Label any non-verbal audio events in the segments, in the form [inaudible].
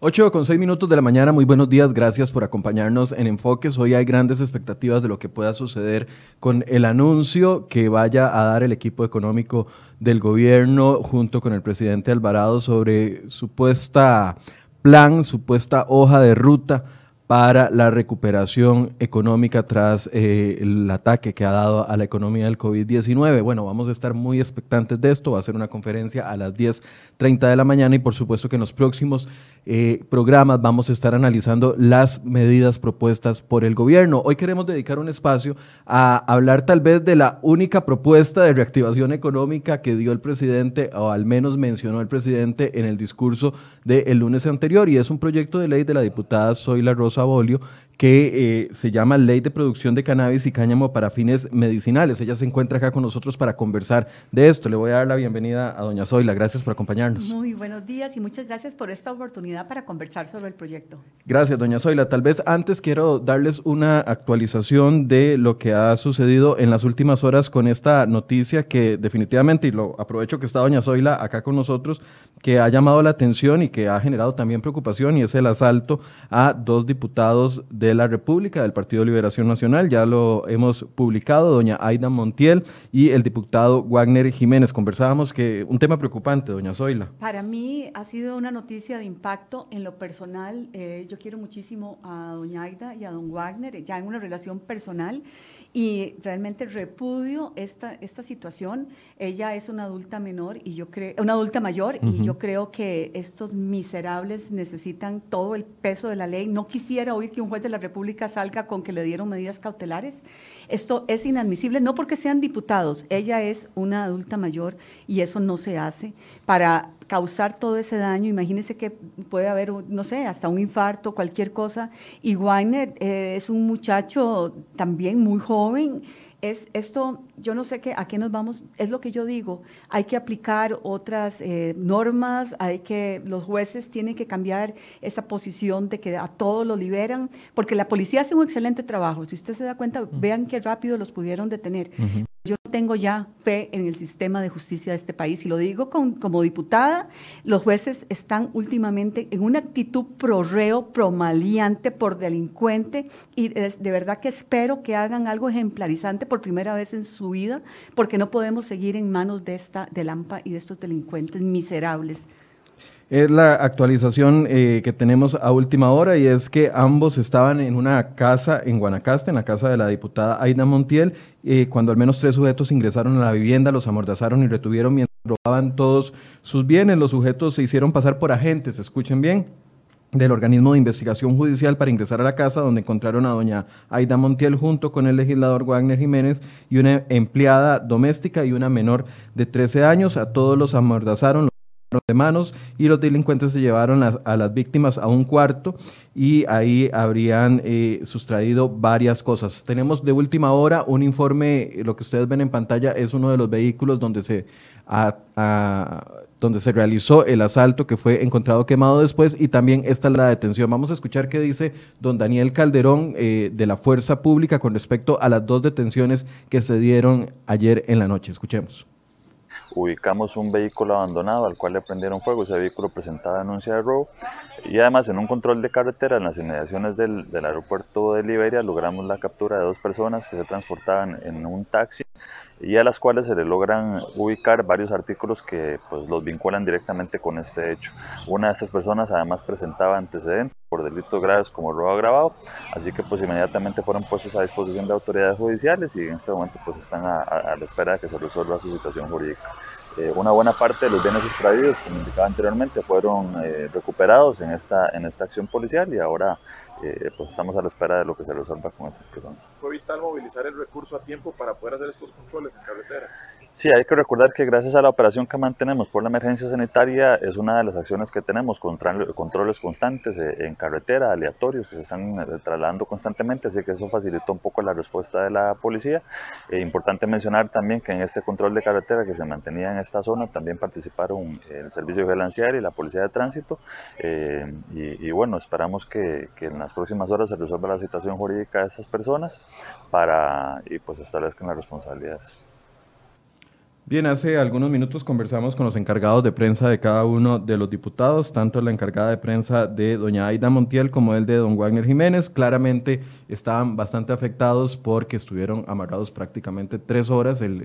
8 con 6 minutos de la mañana, muy buenos días, gracias por acompañarnos en Enfoques. Hoy hay grandes expectativas de lo que pueda suceder con el anuncio que vaya a dar el equipo económico del gobierno junto con el presidente Alvarado sobre supuesta plan, supuesta hoja de ruta para la recuperación económica tras eh, el ataque que ha dado a la economía del COVID-19. Bueno, vamos a estar muy expectantes de esto. Va a ser una conferencia a las 10.30 de la mañana y por supuesto que en los próximos eh, programas vamos a estar analizando las medidas propuestas por el gobierno. Hoy queremos dedicar un espacio a hablar tal vez de la única propuesta de reactivación económica que dio el presidente, o al menos mencionó el presidente en el discurso del lunes anterior, y es un proyecto de ley de la diputada Zoila Rosa Bolio que eh, se llama Ley de Producción de Cannabis y Cáñamo para Fines Medicinales. Ella se encuentra acá con nosotros para conversar de esto. Le voy a dar la bienvenida a doña Zoila. Gracias por acompañarnos. Muy buenos días y muchas gracias por esta oportunidad para conversar sobre el proyecto. Gracias, doña Zoila. Tal vez antes quiero darles una actualización de lo que ha sucedido en las últimas horas con esta noticia que definitivamente, y lo aprovecho que está doña Zoila acá con nosotros, que ha llamado la atención y que ha generado también preocupación y es el asalto a dos diputados de de la República, del Partido Liberación Nacional, ya lo hemos publicado, doña Aida Montiel y el diputado Wagner Jiménez. Conversábamos que un tema preocupante, doña Zoila. Para mí ha sido una noticia de impacto en lo personal. Eh, yo quiero muchísimo a doña Aida y a don Wagner, ya en una relación personal y realmente repudio esta, esta situación. Ella es una adulta menor y yo creo, una adulta mayor y yo creo que estos miserables necesitan todo el peso de la ley. No quisiera oír que un juez de la República salga con que le dieron medidas cautelares. Esto es inadmisible, no porque sean diputados, ella es una adulta mayor y eso no se hace para causar todo ese daño. Imagínense que puede haber, no sé, hasta un infarto, cualquier cosa. Y Weiner eh, es un muchacho también muy joven. Es esto, yo no sé qué, a qué nos vamos, es lo que yo digo, hay que aplicar otras eh, normas, hay que, los jueces tienen que cambiar esa posición de que a todos lo liberan, porque la policía hace un excelente trabajo, si usted se da cuenta, vean qué rápido los pudieron detener. Yo tengo ya fe en el sistema de justicia de este país y lo digo como diputada, los jueces están últimamente en una actitud pro reo, por delincuente y de, verdad que espero que hagan algo ejemplarizante por primera vez en su vida porque no podemos seguir en manos de esta de Lampa y de estos delincuentes miserables. Es la actualización eh, que tenemos a última hora y es que ambos estaban en una casa en Guanacaste, en la casa de la diputada Aida Montiel, eh, cuando al menos tres sujetos ingresaron a la vivienda, los amordazaron y retuvieron mientras robaban todos sus bienes. Los sujetos se hicieron pasar por agentes, escuchen bien, del organismo de investigación judicial para ingresar a la casa donde encontraron a doña Aida Montiel junto con el legislador Wagner Jiménez y una empleada doméstica y una menor de 13 años. A todos los amordazaron de manos y los delincuentes se llevaron a, las víctimas a un cuarto y ahí habrían eh, sustraído varias cosas. Tenemos de última hora un informe, lo que ustedes ven en pantalla es uno de los vehículos donde se, donde se realizó el asalto que fue encontrado quemado después y también esta es la detención. Vamos a escuchar qué dice don Daniel Calderón eh, de la Fuerza Pública con respecto a las dos detenciones que se dieron ayer en la noche. Escuchemos ubicamos un vehículo abandonado al cual le prendieron fuego. Ese vehículo presentaba denuncia de robo y además en un control de carretera en las inmediaciones del, del aeropuerto de Liberia logramos la captura de dos personas que se transportaban en un taxi y a las cuales se le logran ubicar varios artículos que pues, los vinculan directamente con este hecho. Una de estas personas además presentaba antecedentes por delitos graves como robo agravado, así que pues inmediatamente fueron puestos a disposición de autoridades judiciales y en este momento pues están a, a la espera de que se resuelva su situación jurídica. Eh, una buena parte de los bienes extraídos, como indicaba anteriormente, fueron eh, recuperados en esta, en esta acción policial y ahora eh, pues estamos a la espera de lo que se resuelva con estas personas. ¿Fue vital movilizar el recurso a tiempo para poder hacer estos controles en carretera? Sí, hay que recordar que gracias a la operación que mantenemos por la emergencia sanitaria es una de las acciones que tenemos, controles constantes en carretera, aleatorios, que se están trasladando constantemente, así que eso facilitó un poco la respuesta de la policía. importante mencionar también que en este control de carretera que se mantenía en esta zona también participaron el Servicio Vigelancial y la Policía de Tránsito. Eh, y, bueno, esperamos que, en las próximas horas se resuelva la situación jurídica de esas personas para y pues establezcan las responsabilidades. Bien, hace algunos minutos conversamos con los encargados de prensa de cada uno de los diputados, tanto la encargada de prensa de doña Aida Montiel como el de don Wagner Jiménez. Claramente estaban bastante afectados porque estuvieron amarrados prácticamente tres horas. El,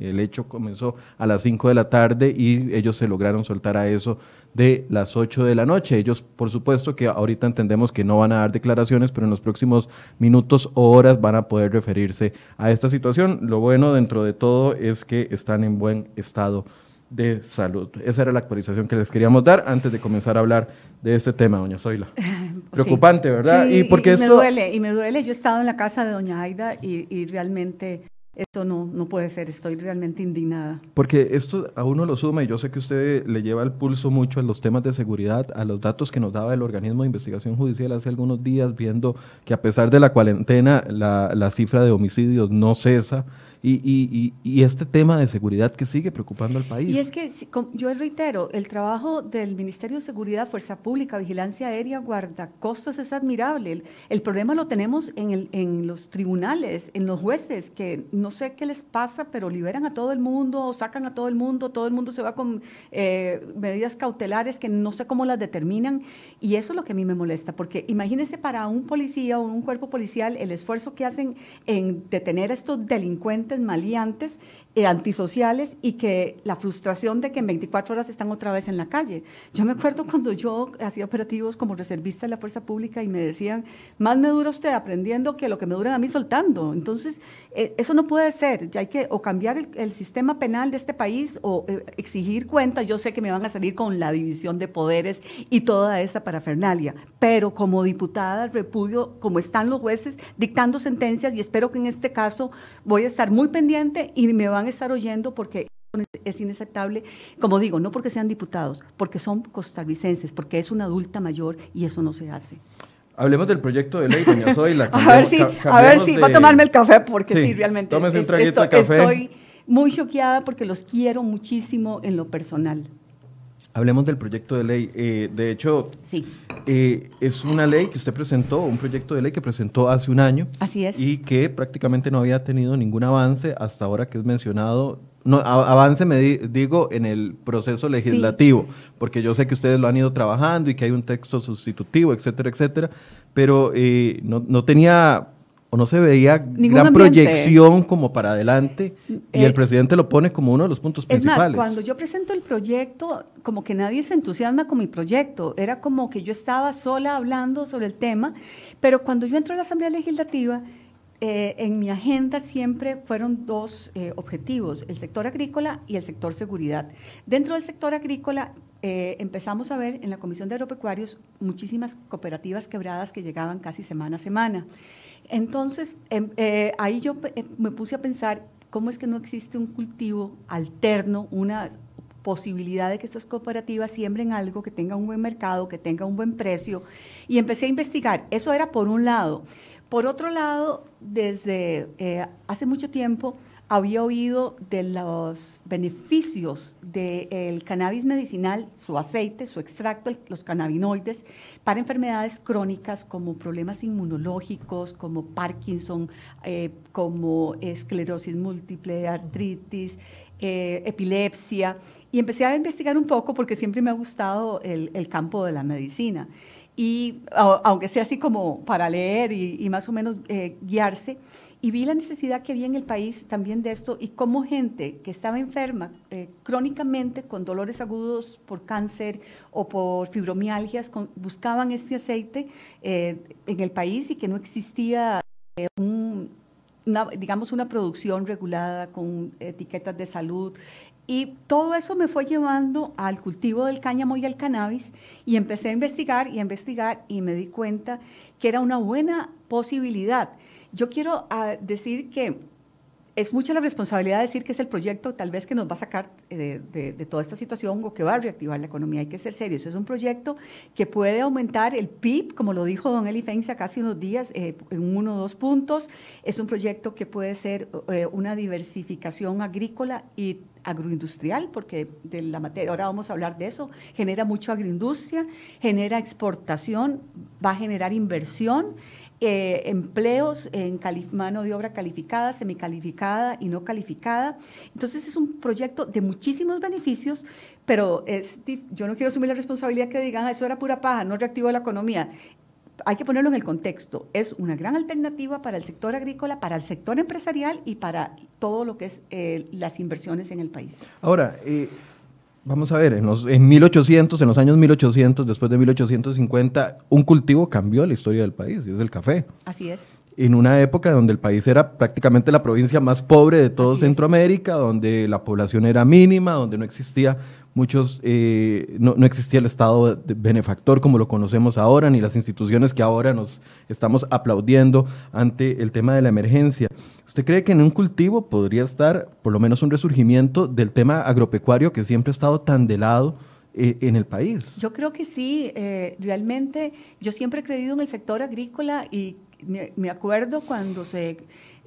el hecho comenzó a las cinco de la tarde y ellos se lograron soltar a eso de las 8 de la noche. Ellos, por supuesto, que ahorita entendemos que no van a dar declaraciones, pero en los próximos minutos o horas van a poder referirse a esta situación. Lo bueno dentro de todo es que están en buen estado de salud. Esa era la actualización que les queríamos dar antes de comenzar a hablar de este tema, doña Zoila. [laughs] Preocupante, ¿verdad? y porque me duele, y me duele. Yo he estado en la casa de doña Aida y, y realmente esto no, no puede ser, estoy realmente indignada. Porque esto a uno lo suma y yo sé que usted le lleva el pulso mucho a los temas de seguridad, a los datos que nos daba el organismo de investigación judicial hace algunos días, viendo que a pesar de la cuarentena la, la cifra de homicidios no cesa y, y, y, este tema de seguridad que sigue preocupando al país. Y es que yo reitero, el trabajo del Ministerio de Seguridad, Fuerza Pública, Vigilancia Aérea, Guardacostas es admirable. El, problema lo tenemos en, el, en, los tribunales, en los jueces, que no sé qué les pasa, pero liberan a todo el mundo, sacan a todo el mundo, todo el mundo se va con eh, medidas cautelares que no sé cómo las determinan. Y eso es lo que a mí me molesta, porque imagínense para un policía o un cuerpo policial el esfuerzo que hacen en detener a estos delincuentes maleantes, eh, antisociales y que la frustración de que en 24 horas están otra vez en la calle. Yo me acuerdo cuando yo hacía operativos como reservista de la Fuerza Pública y me decían, más me dura usted aprendiendo que lo que me duran a mí soltando. Entonces, eh, eso no puede ser. Ya hay que o cambiar el, sistema penal de este país o eh, exigir cuentas. Yo sé que me van a salir con la división de poderes y toda esa parafernalia, pero como diputada repudio como están los jueces dictando sentencias y espero que en este caso voy a estar muy pendiente y me van a estar oyendo porque es inaceptable, como digo, no porque sean diputados, porque son costarricenses, porque es una adulta mayor y eso no se hace. Hablemos del proyecto de ley, doña Zoila. [laughs] a ver si, a ver si va a tomarme el café, porque sí, realmente un traguito de café. estoy muy choqueada porque los quiero muchísimo en lo personal. Hablemos del proyecto de ley. Eh, de hecho, sí. Eh, es una ley que usted presentó, un proyecto de ley que presentó hace un año. Así es. Y que prácticamente no había tenido ningún avance hasta ahora que es mencionado. No, avance me digo en el proceso legislativo, porque yo sé que ustedes lo han ido trabajando y que hay un texto sustitutivo, etcétera, etcétera, pero eh, no, no tenía o no se veía gran proyección como para adelante y el eh, presidente lo pone como uno de los puntos principales. Es más, cuando yo presento el proyecto, como que nadie se entusiasma con mi proyecto, era como que yo estaba sola hablando sobre el tema, pero cuando yo entro a la Asamblea Legislativa, eh, en mi agenda siempre fueron dos eh, objetivos, el sector agrícola y el sector seguridad. Dentro del sector agrícola empezamos a ver en la Comisión de Agropecuarios muchísimas cooperativas quebradas que llegaban casi semana a semana. Entonces, em, eh, ahí yo eh, me puse a pensar cómo es que no existe un cultivo alterno, una posibilidad de que estas cooperativas siembren algo que tenga un buen mercado, que tenga un buen precio. Y empecé a investigar. Eso era por un lado. Por otro lado, desde eh, hace mucho tiempo había oído de los beneficios del cannabis medicinal, su aceite, su extracto, los cannabinoides, para enfermedades crónicas como problemas inmunológicos, como Parkinson, eh, como esclerosis múltiple, artritis, eh, epilepsia. Y empecé a investigar un poco porque siempre me ha gustado el, campo de la medicina. Y aunque sea así como para leer y, más o menos eh, guiarse, y vi la necesidad que había en el país también de esto y cómo gente que estaba enferma eh, crónicamente con dolores agudos por cáncer o por fibromialgias buscaban este aceite eh, en el país y que no existía eh, una, digamos una producción regulada con etiquetas de salud. Y todo eso me fue llevando al cultivo del cáñamo y al cannabis y empecé a investigar y a investigar y me di cuenta que era una buena posibilidad yo quiero ah, decir que es mucha la responsabilidad de decir que es el proyecto tal vez que nos va a sacar eh, de, toda esta situación o que va a reactivar la economía. Hay que ser serios. Es un proyecto que puede aumentar el PIB, como lo dijo don Eli casi unos días, eh, en uno o dos puntos. Es un proyecto que puede ser eh, una diversificación agrícola y agroindustrial, porque de la materia, ahora vamos a hablar de eso, genera mucho agroindustria, genera exportación, va a generar inversión, eh, empleos en mano de obra calificada, semicalificada y no calificada. Entonces es un proyecto de muchísimos beneficios, pero es, yo no quiero asumir la responsabilidad que digan, ah, eso era pura paja, no reactivó la economía hay que ponerlo en el contexto. Es una gran alternativa para el sector agrícola, para el sector empresarial y para todo lo que es eh, las inversiones en el país. Ahora, eh, vamos a ver, en, los, en 1800, en los años 1800, después de 1850, un cultivo cambió la historia del país, y es el café. Así es en una época donde el país era prácticamente la provincia más pobre de todo Centroamérica, donde la población era mínima, donde no existía muchos, eh, no, existía el Estado benefactor como lo conocemos ahora, ni las instituciones que ahora nos estamos aplaudiendo ante el tema de la emergencia. ¿Usted cree que en un cultivo podría estar por lo menos un resurgimiento del tema agropecuario que siempre ha estado tan de lado? Eh, en el país. Yo creo que sí, eh, realmente yo siempre he creído en el sector agrícola y me, acuerdo cuando se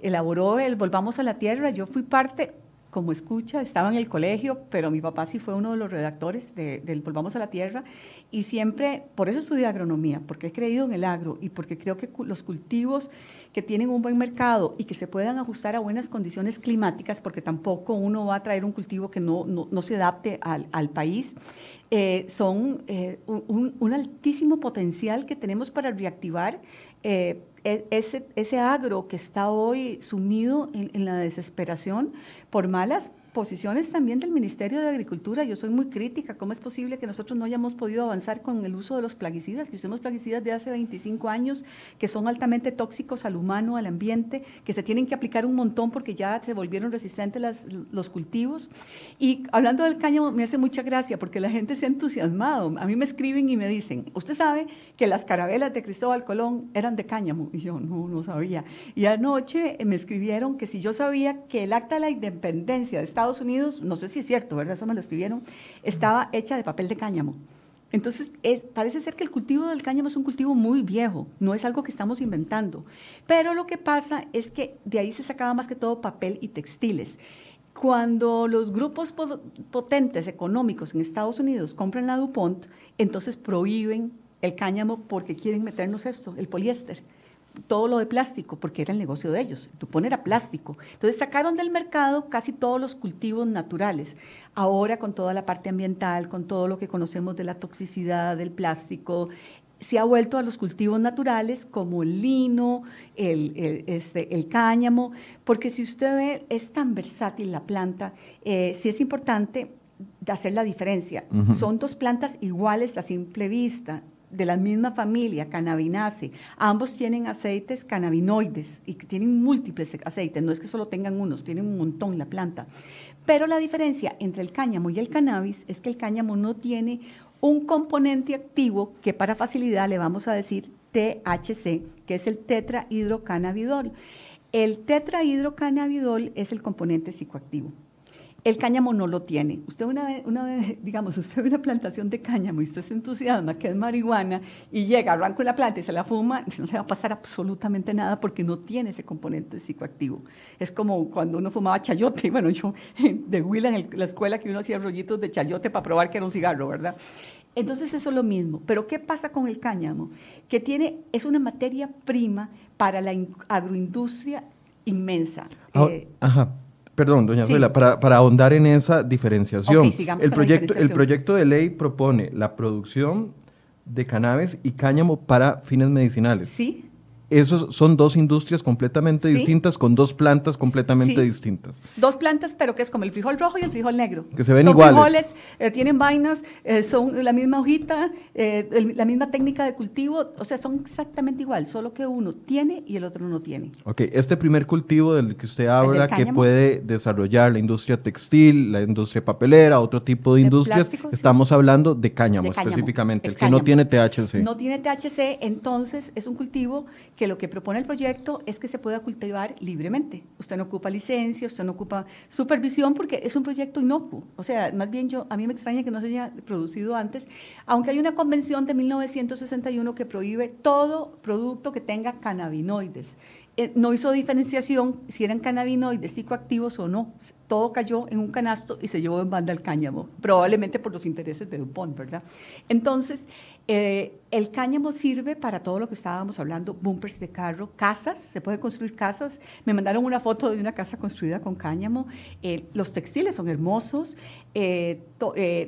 elaboró el Volvamos a la Tierra, yo fui parte, como escucha, estaba en el colegio, pero mi papá sí fue uno de los redactores del Volvamos a la Tierra y siempre, por eso estudié agronomía, porque he creído en el agro y porque creo que los cultivos que tienen un buen mercado y que se puedan ajustar a buenas condiciones climáticas, porque tampoco uno va a traer un cultivo que no, no, se adapte al, al país, eh, son eh, un, altísimo potencial que tenemos para reactivar eh, e, ese, ese agro que está hoy sumido en, en la desesperación por malas posiciones también del Ministerio de Agricultura. Yo soy muy crítica. ¿Cómo es posible que nosotros no hayamos podido avanzar con el uso de los plaguicidas? Que usemos plaguicidas de hace 25 años, que son altamente tóxicos al humano, al ambiente, que se tienen que aplicar un montón porque ya se volvieron resistentes las, los cultivos. Y hablando del cáñamo, me hace mucha gracia porque la gente se ha entusiasmado. A mí me escriben y me dicen, usted sabe que las carabelas de Cristóbal Colón eran de cáñamo. Y yo no, no sabía. Y anoche me escribieron que si yo sabía que el acta de la independencia de Estados Estados Unidos, no sé si es cierto, ¿verdad? Eso me lo escribieron, estaba hecha de papel de cáñamo. Entonces, es, parece ser que el cultivo del cáñamo es un cultivo muy viejo, no es algo que estamos inventando. Pero lo que pasa es que de ahí se sacaba más que todo papel y textiles. Cuando los grupos potentes económicos en Estados Unidos compran la DuPont, entonces prohíben el cáñamo porque quieren meternos esto, el poliéster todo lo de plástico, porque era el negocio de ellos. Tupón era plástico. Entonces sacaron del mercado casi todos los cultivos naturales. Ahora con toda la parte ambiental, con todo lo que conocemos de la toxicidad del plástico, se ha vuelto a los cultivos naturales como el lino, el, este, el cáñamo, porque si usted ve, es tan versátil la planta, eh, sí es importante hacer la diferencia. Son dos plantas iguales a simple vista de la misma familia, cannabinace. Ambos tienen aceites cannabinoides y que tienen múltiples aceites, no es que solo tengan unos, tienen un montón la planta. Pero la diferencia entre el cáñamo y el cannabis es que el cáñamo no tiene un componente activo que para facilidad le vamos a decir THC, que es el tetrahidrocannabidol. El tetrahidrocannabidol es el componente psicoactivo. El cáñamo no lo tiene. Usted una vez, una vez, [laughs] digamos, usted ve una plantación de cáñamo y usted se entusiasma que es marihuana y llega, arranca la planta y se la fuma, [laughs] no le va a pasar absolutamente nada porque no tiene ese componente psicoactivo. Es como cuando uno fumaba chayote. [laughs] Bueno, yo de Huila en la escuela que uno hacía rollitos de chayote para probar que era un cigarro, ¿verdad? Entonces eso es lo mismo. Pero ¿qué pasa con el cáñamo? Que tiene, es una materia prima para la agroindustria inmensa. Ah, eh, ajá. Perdón, doña sí. para, para, ahondar en esa diferenciación. el, proyecto, el proyecto de ley propone la producción de cannabis y cáñamo para fines medicinales. Sí, esos son dos industrias completamente distintas con dos plantas completamente distintas. Dos plantas, pero que es como el frijol rojo y el frijol negro. Que se ven son iguales. frijoles, eh, tienen vainas, eh, son la misma hojita, eh, la misma técnica de cultivo, o sea, son exactamente igual, solo que uno tiene y el otro no tiene. Ok, este primer cultivo del que usted habla, que puede desarrollar la industria textil, la industria papelera, otro tipo de industrias, estamos hablando de cáñamo, específicamente, el, que no tiene THC. No tiene THC, entonces es un cultivo que lo que propone el proyecto es que se pueda cultivar libremente. Usted no ocupa licencia, usted no ocupa supervisión porque es un proyecto inocuo. O sea, más bien yo, a mí me extraña que no se haya producido antes, aunque hay una convención de 1961 que prohíbe todo producto que tenga cannabinoides. Eh, no hizo diferenciación si eran cannabinoides psicoactivos o no todo cayó en un canasto y se llevó en banda el cáñamo, probablemente por los intereses de Dupont, ¿verdad? Entonces, eh, el cáñamo sirve para todo lo que estábamos hablando, bumpers de carro, casas, se puede construir casas. Me mandaron una foto de una casa construida con cáñamo. Eh, los textiles son hermosos. Eh,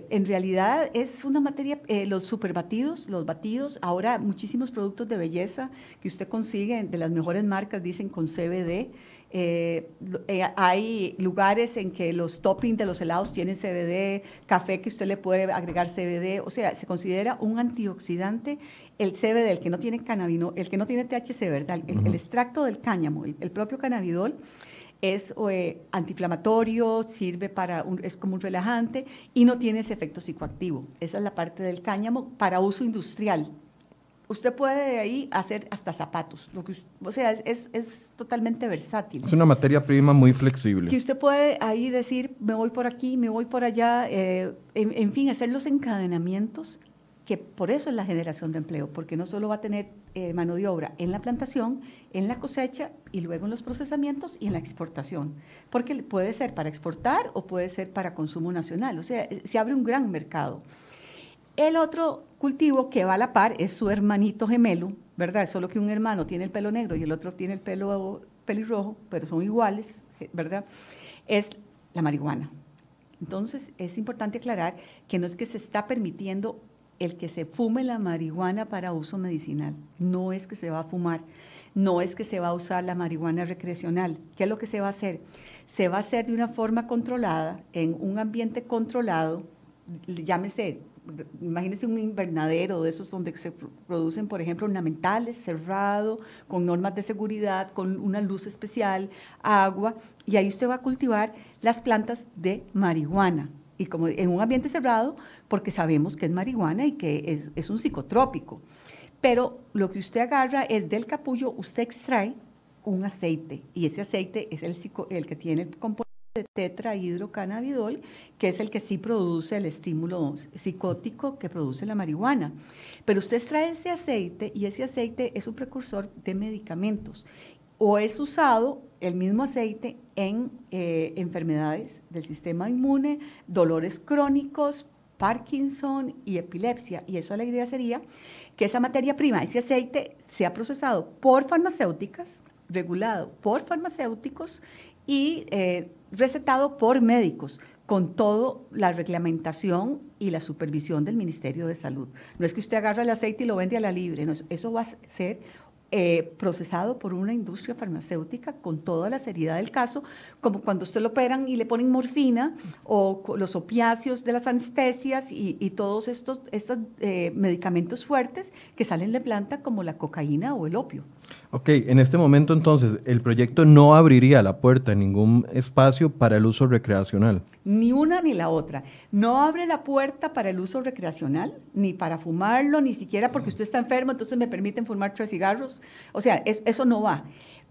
en realidad es una materia, los superbatidos, los batidos, ahora muchísimos productos de belleza que usted consigue de las mejores marcas dicen con CBD. Eh, eh, hay lugares en que los toppings de los helados tienen CBD, café que usted le puede agregar CBD, o sea, se considera un antioxidante el CBD, el que no tiene cannabino, el que no tiene THC, ¿verdad? El, extracto del cáñamo, el, propio cannabidol es eh, antiinflamatorio, sirve para es como un relajante y no tiene ese efecto psicoactivo. Esa es la parte del cáñamo para uso industrial, usted puede de ahí hacer hasta zapatos. Lo que, o sea, es, es, totalmente versátil. Es una materia prima muy flexible. Que usted puede ahí decir, me voy por aquí, me voy por allá, eh, en, fin, hacer los encadenamientos, que por eso es la generación de empleo, porque no solo va a tener eh, mano de obra en la plantación, en la cosecha y luego en los procesamientos y en la exportación, porque puede ser para exportar o puede ser para consumo nacional, o sea, eh, se abre un gran mercado. El otro cultivo que va a la par es su hermanito gemelo, ¿verdad? Solo que un hermano tiene el pelo negro y el otro tiene el pelo pelirrojo, pero son iguales, ¿verdad? Es la marihuana. Entonces, es importante aclarar que no es que se está permitiendo el que se fume la marihuana para uso medicinal, no es que se va a fumar, no es que se va a usar la marihuana recreacional. ¿Qué es lo que se va a hacer? Se va a hacer de una forma controlada, en un ambiente controlado, llámese imagínense un invernadero de esos donde se producen, por ejemplo, ornamentales, cerrado, con normas de seguridad, con una luz especial, agua, y ahí usted va a cultivar las plantas de marihuana. Y como en un ambiente cerrado, porque sabemos que es marihuana y que es, un psicotrópico. Pero lo que usted agarra es del capullo, usted extrae un aceite, y ese aceite es el, el que tiene el compuesto de tetrahidrocannabidol, que es el que sí produce el estímulo psicótico que produce la marihuana. Pero usted extrae ese aceite y ese aceite es un precursor de medicamentos o es usado el mismo aceite en eh, enfermedades del sistema inmune, dolores crónicos, Parkinson y epilepsia. Y eso la idea sería que esa materia prima, ese aceite, sea procesado por farmacéuticas, regulado por farmacéuticos y eh, recetado por médicos con toda la reglamentación y la supervisión del Ministerio de Salud. No es que usted agarre el aceite y lo vende a la libre, eso va a ser eh, procesado por una industria farmacéutica con toda la seriedad del caso, como cuando usted lo operan y le ponen morfina o los opiáceos de las anestesias y, todos estos, estos eh, medicamentos fuertes que salen de planta como la cocaína o el opio. Ok, en este momento entonces el proyecto no abriría la puerta en ningún espacio para el uso recreacional. Ni una ni la otra. No abre la puerta para el uso recreacional, ni para fumarlo, ni siquiera porque usted está enfermo, entonces me permiten fumar tres cigarros. O sea, eso no va.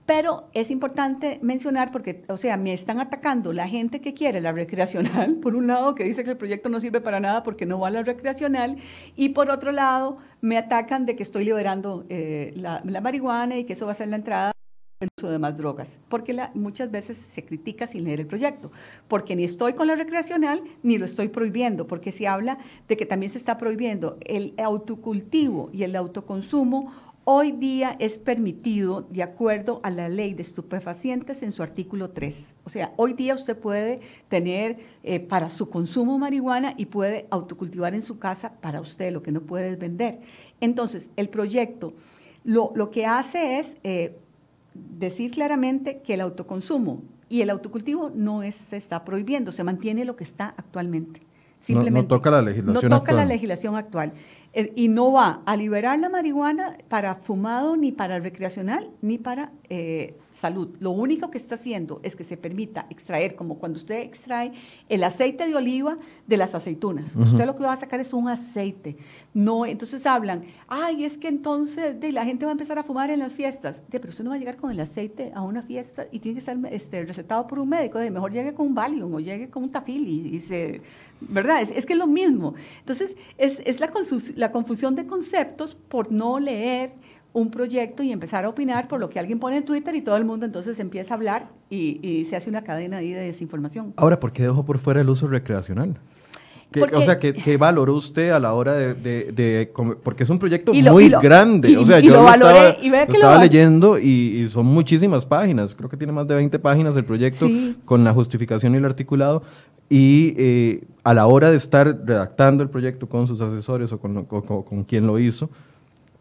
Pero es importante mencionar porque, o sea, me están atacando la gente que quiere la recreacional, [laughs] por un lado, que dice que el proyecto no sirve para nada porque no va a la recreacional, y por otro lado, me atacan de que estoy liberando eh, la, marihuana y que eso va a ser la entrada el uso de más drogas, porque muchas veces se critica sin leer el proyecto, porque ni estoy con la recreacional ni lo estoy prohibiendo, porque se habla de que también se está prohibiendo el autocultivo y el autoconsumo hoy día es permitido de acuerdo a la ley de estupefacientes en su artículo 3. O sea, hoy día usted puede tener eh, para su consumo marihuana y puede autocultivar en su casa para usted, lo que no puede vender. Entonces, el proyecto lo, que hace es eh, decir claramente que el autoconsumo y el autocultivo no se está prohibiendo, se mantiene lo que está actualmente. Simplemente, no, toca la legislación no toca la legislación actual. Eh, y no va a liberar la marihuana para fumado, ni para recreacional, ni para eh, salud. Lo único que está haciendo es que se permita extraer, como cuando usted extrae el aceite de oliva de las aceitunas. Usted lo que va a sacar es un aceite. No, entonces hablan, ay, es que entonces de, la gente va a empezar a fumar en las fiestas. De, pero usted no va a llegar con el aceite a una fiesta y tiene que ser este, recetado por un médico. De, mejor llegue con un Valium o llegue con un Tafil y, se, ¿verdad? Es, que es lo mismo. Entonces, es, es la, la confusión de conceptos por no leer un proyecto y empezar a opinar por lo que alguien pone en Twitter y todo el mundo entonces empieza a hablar y, y se hace una cadena ahí de desinformación. Ahora, ¿por qué dejó por fuera el uso recreacional? o sea, ¿qué, valoró usted a la hora de, de, porque es un proyecto muy grande? o sea, yo lo, estaba, estaba leyendo y, son muchísimas páginas. Creo que tiene más de 20 páginas el proyecto con la justificación y el articulado. Y eh, a la hora de estar redactando el proyecto con sus asesores o con, con, quien lo hizo,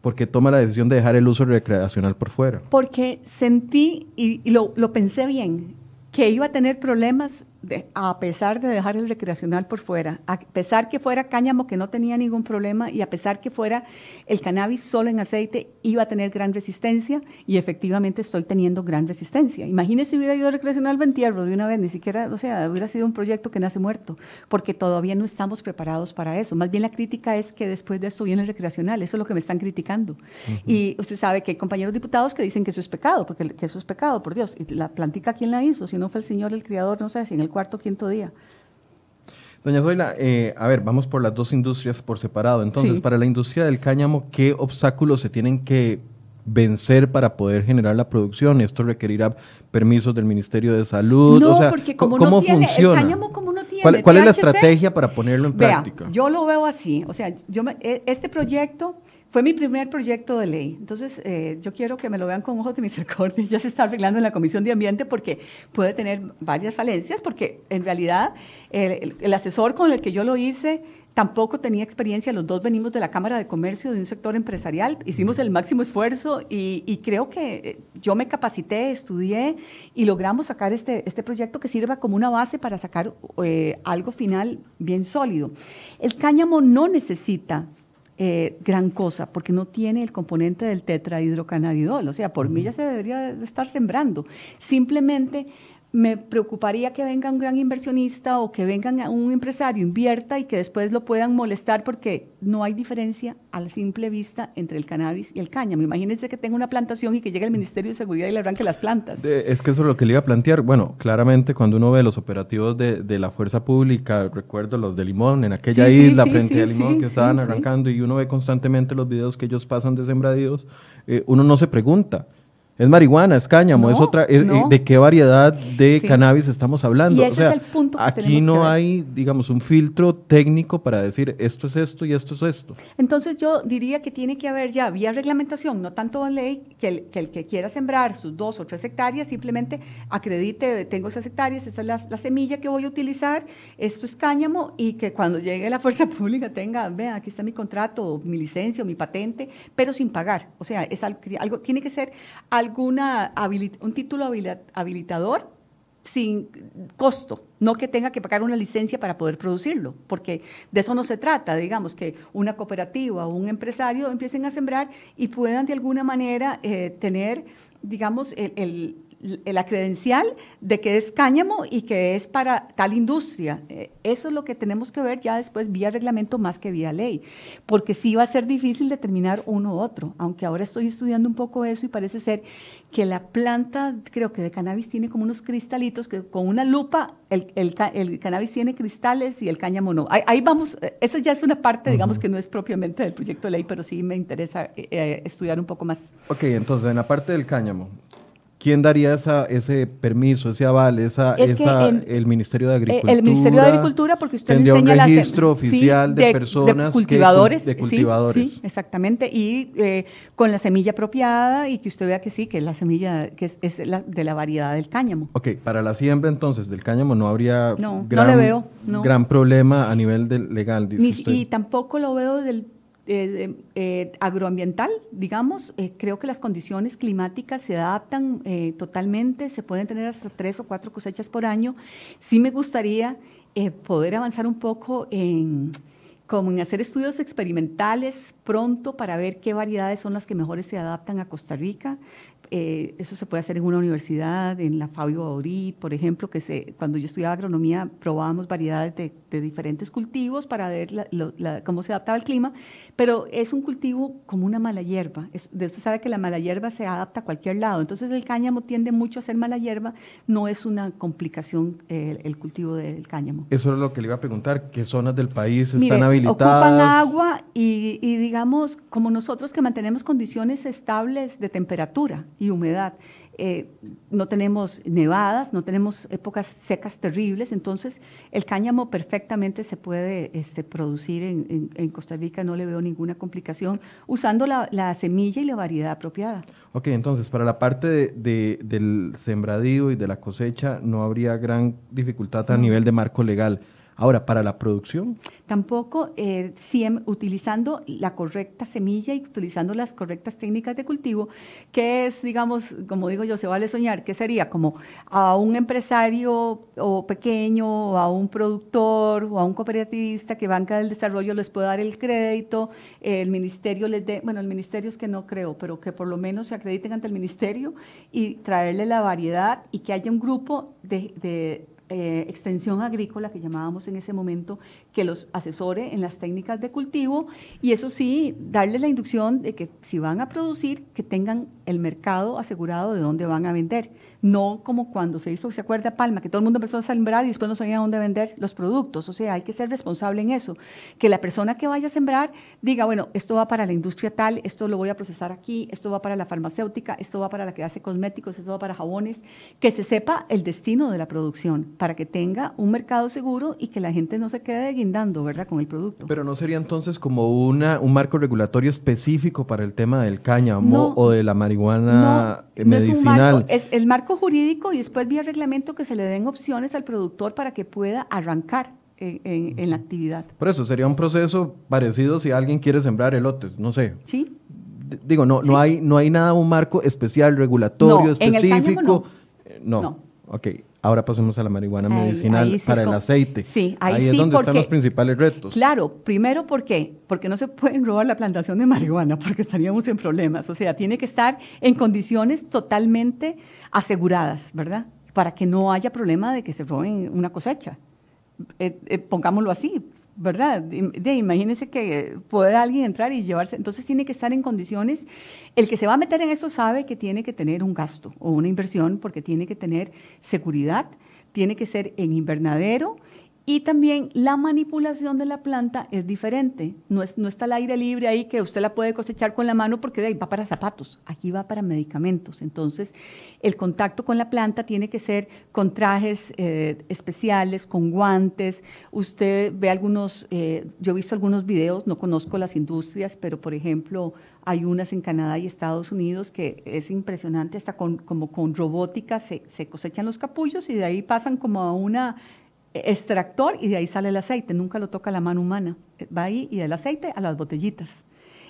¿por qué toma la decisión de dejar el uso recreacional por fuera? Porque sentí, y, y lo, lo pensé bien, que iba a tener problemas a pesar de dejar el recreacional por fuera, a pesar que fuera cáñamo que no tenía ningún problema y a pesar que fuera el cannabis solo en aceite, iba a tener gran resistencia y efectivamente estoy teniendo gran resistencia. Imagínese si hubiera ido recreacional entierro de una vez, ni siquiera, o sea, hubiera sido un proyecto que nace muerto, porque todavía no estamos preparados para eso. Más bien la crítica es que después de esto viene el recreacional, eso es lo que me están criticando. Y usted sabe que hay compañeros diputados que dicen que eso es pecado, porque que eso es pecado, por Dios. ¿Y la plantica quién la hizo? Si no fue el Señor el Criador, no sé, si en el cuarto, quinto día. Doña Zoila, eh, a ver, vamos por las dos industrias por separado. Entonces, para la industria del cáñamo, ¿qué obstáculos se tienen que vencer para poder generar la producción? ¿Esto requerirá permisos del Ministerio de Salud? No, porque como ¿cómo no tiene, funciona? El cáñamo como ¿Cuál, es la estrategia para ponerlo en práctica? Yo lo veo así. O sea, yo e, este proyecto fue mi primer proyecto de ley. Entonces, eh, yo quiero que me lo vean con ojos de misericordia. [laughs] Ya se está arreglando en la Comisión de Ambiente porque puede tener varias falencias, porque en realidad el, asesor con el que yo lo hice tampoco tenía experiencia. Los dos venimos de la Cámara de Comercio, de un sector empresarial. Hicimos el máximo esfuerzo y, creo que eh, yo me capacité, estudié y logramos sacar este, este proyecto que sirva como una base para sacar eh, algo final bien sólido. El cáñamo no necesita eh, gran cosa, porque no tiene el componente del tetrahidrocannabidol. O sea, por mí ya se debería de estar sembrando. Simplemente me preocuparía que venga un gran inversionista o que venga un empresario, invierta y que después lo puedan molestar porque no hay diferencia a la simple vista entre el cannabis y el cáñamo. Imagínense que tenga una plantación y que llegue el Ministerio de Seguridad y le arranque las plantas. es que eso es lo que le iba a plantear. Bueno, claramente cuando uno ve los operativos de, de la fuerza pública, recuerdo los de Limón, en aquella isla frente a Limón que estaban arrancando y uno ve constantemente los videos que ellos pasan de sembradíos, eh, uno no se pregunta es marihuana, es cáñamo, es otra. ¿De qué variedad de cannabis estamos hablando? Y ese es el punto que aquí no hay, digamos, un filtro técnico para decir esto es esto y esto es esto. Entonces yo diría que tiene que haber ya vía reglamentación, no tanto en ley, que el, que quiera sembrar sus dos o tres hectáreas simplemente acredite, tengo esas hectáreas, esta es la, semilla que voy a utilizar, esto es cáñamo y que cuando llegue la fuerza [laughs] pública tenga, vean, aquí está mi contrato, mi licencia o mi patente, pero sin pagar. O sea, es algo, tiene que ser algo alguna un título habilitador sin costo, no que tenga que pagar una licencia para poder producirlo, porque de eso no se trata, digamos, que una cooperativa o un empresario empiecen a sembrar y puedan de alguna manera eh, tener, digamos, el, la credencial de que es cáñamo y que es para tal industria. Eh, eso es lo que tenemos que ver ya después vía reglamento más que vía ley, porque sí va a ser difícil determinar uno u otro, aunque ahora estoy estudiando un poco eso y parece ser que la planta, creo que de cannabis tiene como unos cristalitos que con una lupa el, el, cannabis tiene cristales y el cáñamo no. Ahí, vamos, eh, esa ya es una parte, digamos, que no es propiamente del proyecto de ley, pero sí me interesa eh, estudiar un poco más. Ok, entonces en la parte del cáñamo, ¿Quién daría esa, ese permiso, ese aval, esa, el Ministerio de Agricultura? El Ministerio de Agricultura, porque usted tendría un registro oficial de, personas, de cultivadores, de cultivadores. Sí, exactamente, y eh, con la semilla apropiada y que usted vea que sí, que es la semilla que es, de la variedad del cáñamo. Ok, para la siembra entonces del cáñamo no habría gran, gran problema a nivel legal, dice usted. Y tampoco lo veo del eh, eh, agroambiental, digamos, eh, creo que las condiciones climáticas se adaptan totalmente, se pueden tener hasta tres o cuatro cosechas por año. Sí me gustaría poder avanzar un poco en, como en hacer estudios experimentales pronto para ver qué variedades son las que mejores se adaptan a Costa Rica. Eh, eso se puede hacer en una universidad, en la Fabio Baurit, por ejemplo, que se, cuando yo estudiaba agronomía probábamos variedades de, diferentes cultivos para ver cómo se adaptaba al clima, pero es un cultivo como una mala hierba. usted sabe que la mala hierba se adapta a cualquier lado, entonces el cáñamo tiende mucho a ser mala hierba, no es una complicación el cultivo del cáñamo. Eso es lo que le iba a preguntar, ¿qué zonas del país están habilitadas? Ocupan agua y, y digamos, como nosotros que mantenemos condiciones estables de temperatura y humedad, eh, no tenemos nevadas, no tenemos épocas secas terribles, entonces el cáñamo perfectamente se puede este, producir en, Costa Rica, no le veo ninguna complicación usando la, semilla y la variedad apropiada. Ok, entonces para la parte del sembradío y de la cosecha no habría gran dificultad a nivel de marco legal. Ahora, para la producción. Tampoco, eh, utilizando la correcta semilla y utilizando las correctas técnicas de cultivo, que es, digamos, como digo yo, se vale soñar, que sería como a un empresario o pequeño, o a un productor, o a un cooperativista que Banca del Desarrollo les pueda dar el crédito, el ministerio les dé, bueno, el ministerio es que no creo, pero que por lo menos se acrediten ante el ministerio y traerle la variedad y que haya un grupo de eh, extensión agrícola que llamábamos en ese momento, que los asesore en las técnicas de cultivo y eso sí, darles la inducción de que si van a producir, que tengan el mercado asegurado de dónde van a vender no como cuando Facebook se acuerda Palma, que todo el mundo empezó a sembrar y después no sabía dónde vender los productos. O sea, hay que ser responsable en eso. Que la persona que vaya a sembrar diga, bueno, esto va para la industria tal, esto lo voy a procesar aquí, esto va para la farmacéutica, esto va para la que hace cosméticos, esto va para jabones, que se sepa el destino de la producción para que tenga un mercado seguro y que la gente no se quede guindando, ¿verdad?, con el producto. Pero no sería entonces como una, un marco regulatorio específico para el tema del cáñamo o de la marihuana medicinal. es el marco jurídico y después vía reglamento que se le den opciones al productor para que pueda arrancar en, la actividad. Por eso sería un proceso parecido si alguien quiere sembrar elotes, no sé. Sí. digo, no, no, hay, no hay nada, un marco especial, regulatorio, específico. Eh, no. no. Ok, ahora pasemos a la marihuana medicinal para el aceite. Sí, ahí, es donde están los principales retos. Claro, primero, ¿por qué? Porque no se pueden robar la plantación de marihuana, porque estaríamos en problemas. O sea, tiene que estar en condiciones totalmente aseguradas, ¿verdad? Para que no haya problema de que se roben una cosecha. Eh, eh, pongámoslo así, ¿verdad? De, imagínense que puede alguien entrar y llevarse, entonces tiene que estar en condiciones, el que se va a meter en eso sabe que tiene que tener un gasto o una inversión porque tiene que tener seguridad, tiene que ser en invernadero y también la manipulación de la planta es diferente. No, es, no está al aire libre ahí que usted la puede cosechar con la mano porque de ahí va para zapatos. Aquí va para medicamentos. Entonces, el contacto con la planta tiene que ser con trajes eh, especiales, con guantes. Usted ve algunos, eh, yo he visto algunos videos, no conozco las industrias, pero por ejemplo, hay unas en Canadá y Estados Unidos que es impresionante, hasta con, como con robótica se, se cosechan los capullos y de ahí pasan como a una extractor y de ahí sale el aceite, nunca lo toca la mano humana. Va ahí y del aceite a las botellitas.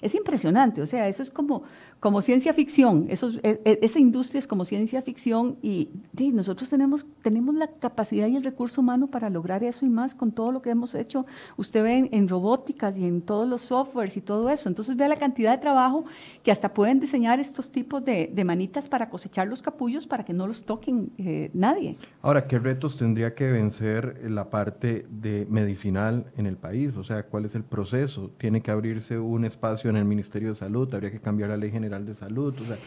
Es impresionante, o sea, eso es como, como ciencia ficción, eso, e, e, esa industria es como ciencia ficción y, nosotros tenemos, tenemos la capacidad y el recurso humano para lograr eso y más con todo lo que hemos hecho. Usted ve en, robóticas y en todos los softwares y todo eso, entonces vea la cantidad de trabajo que hasta pueden diseñar estos tipos de, manitas para cosechar los capullos para que no los toquen eh, nadie. Ahora, ¿qué retos tendría que vencer la parte de medicinal en el país? O sea, ¿cuál es el proceso? ¿Tiene que abrirse un espacio en el Ministerio de Salud? ¿Habría que cambiar la ley general? de Salud? O sea,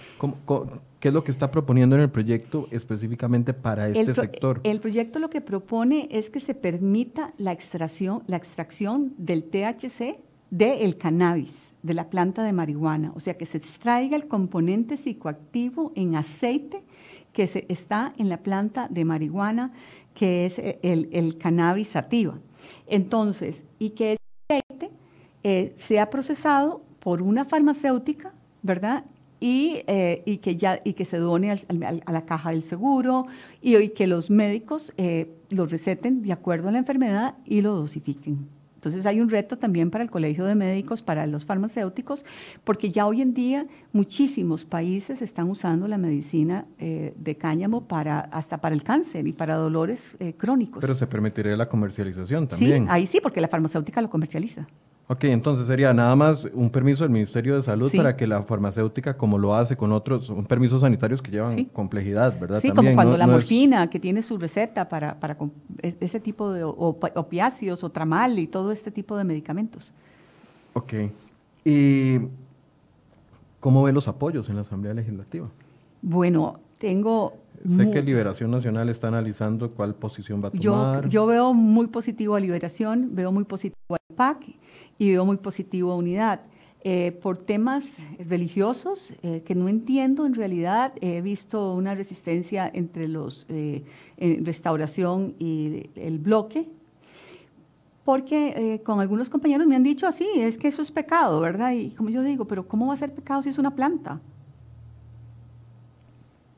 qué es lo que está proponiendo en el proyecto específicamente para este sector? El proyecto lo que propone es que se permita la extracción, la extracción del THC del cannabis, de la planta de marihuana, o sea, que se extraiga el componente psicoactivo en aceite que se, está en la planta de marihuana, que es el, el cannabis sativa. Entonces, y que ese aceite eh, sea procesado por una farmacéutica ¿verdad? Y, eh, y, que ya, y que se done a la caja del seguro y, que los médicos eh, lo receten de acuerdo a la enfermedad y lo dosifiquen. Entonces hay un reto también para el Colegio de Médicos, para los farmacéuticos, porque ya hoy en día muchísimos países están usando la medicina eh, de cáñamo para, hasta para el cáncer y para dolores crónicos. Pero se permitiría la comercialización también. Sí, ahí sí, porque la farmacéutica lo comercializa. Ok, entonces sería nada más un permiso del Ministerio de Salud para que la farmacéutica, como lo hace con otros, un permisos sanitarios que llevan complejidad, ¿verdad? Sí, como cuando la morfina, que tiene su receta para, para e, ese tipo de opiáceos o tramal y todo este tipo de medicamentos. Ok. ¿Y cómo ve los apoyos en la Asamblea Legislativa? Bueno, tengo... Sé que Liberación Nacional está analizando cuál posición va a tomar. Yo, yo veo muy positivo a Liberación, veo muy positivo al PAC y veo muy positivo a Unidad. Eh, por temas religiosos eh, que no entiendo en realidad. He visto una resistencia entre los eh, restauración y el bloque, porque con algunos compañeros me han dicho así, es que eso es pecado, ¿verdad? Y como yo digo, pero ¿cómo va a ser pecado si es una planta?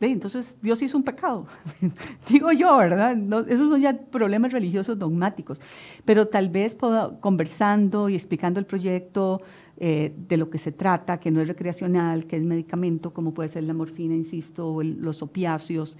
Entonces Dios hizo un pecado, [laughs] digo yo, ¿verdad? esos son ya problemas religiosos dogmáticos, pero tal vez conversando y explicando el proyecto eh, de lo que se trata, que no es recreacional, que es medicamento, como puede ser la morfina, insisto, o los opiáceos,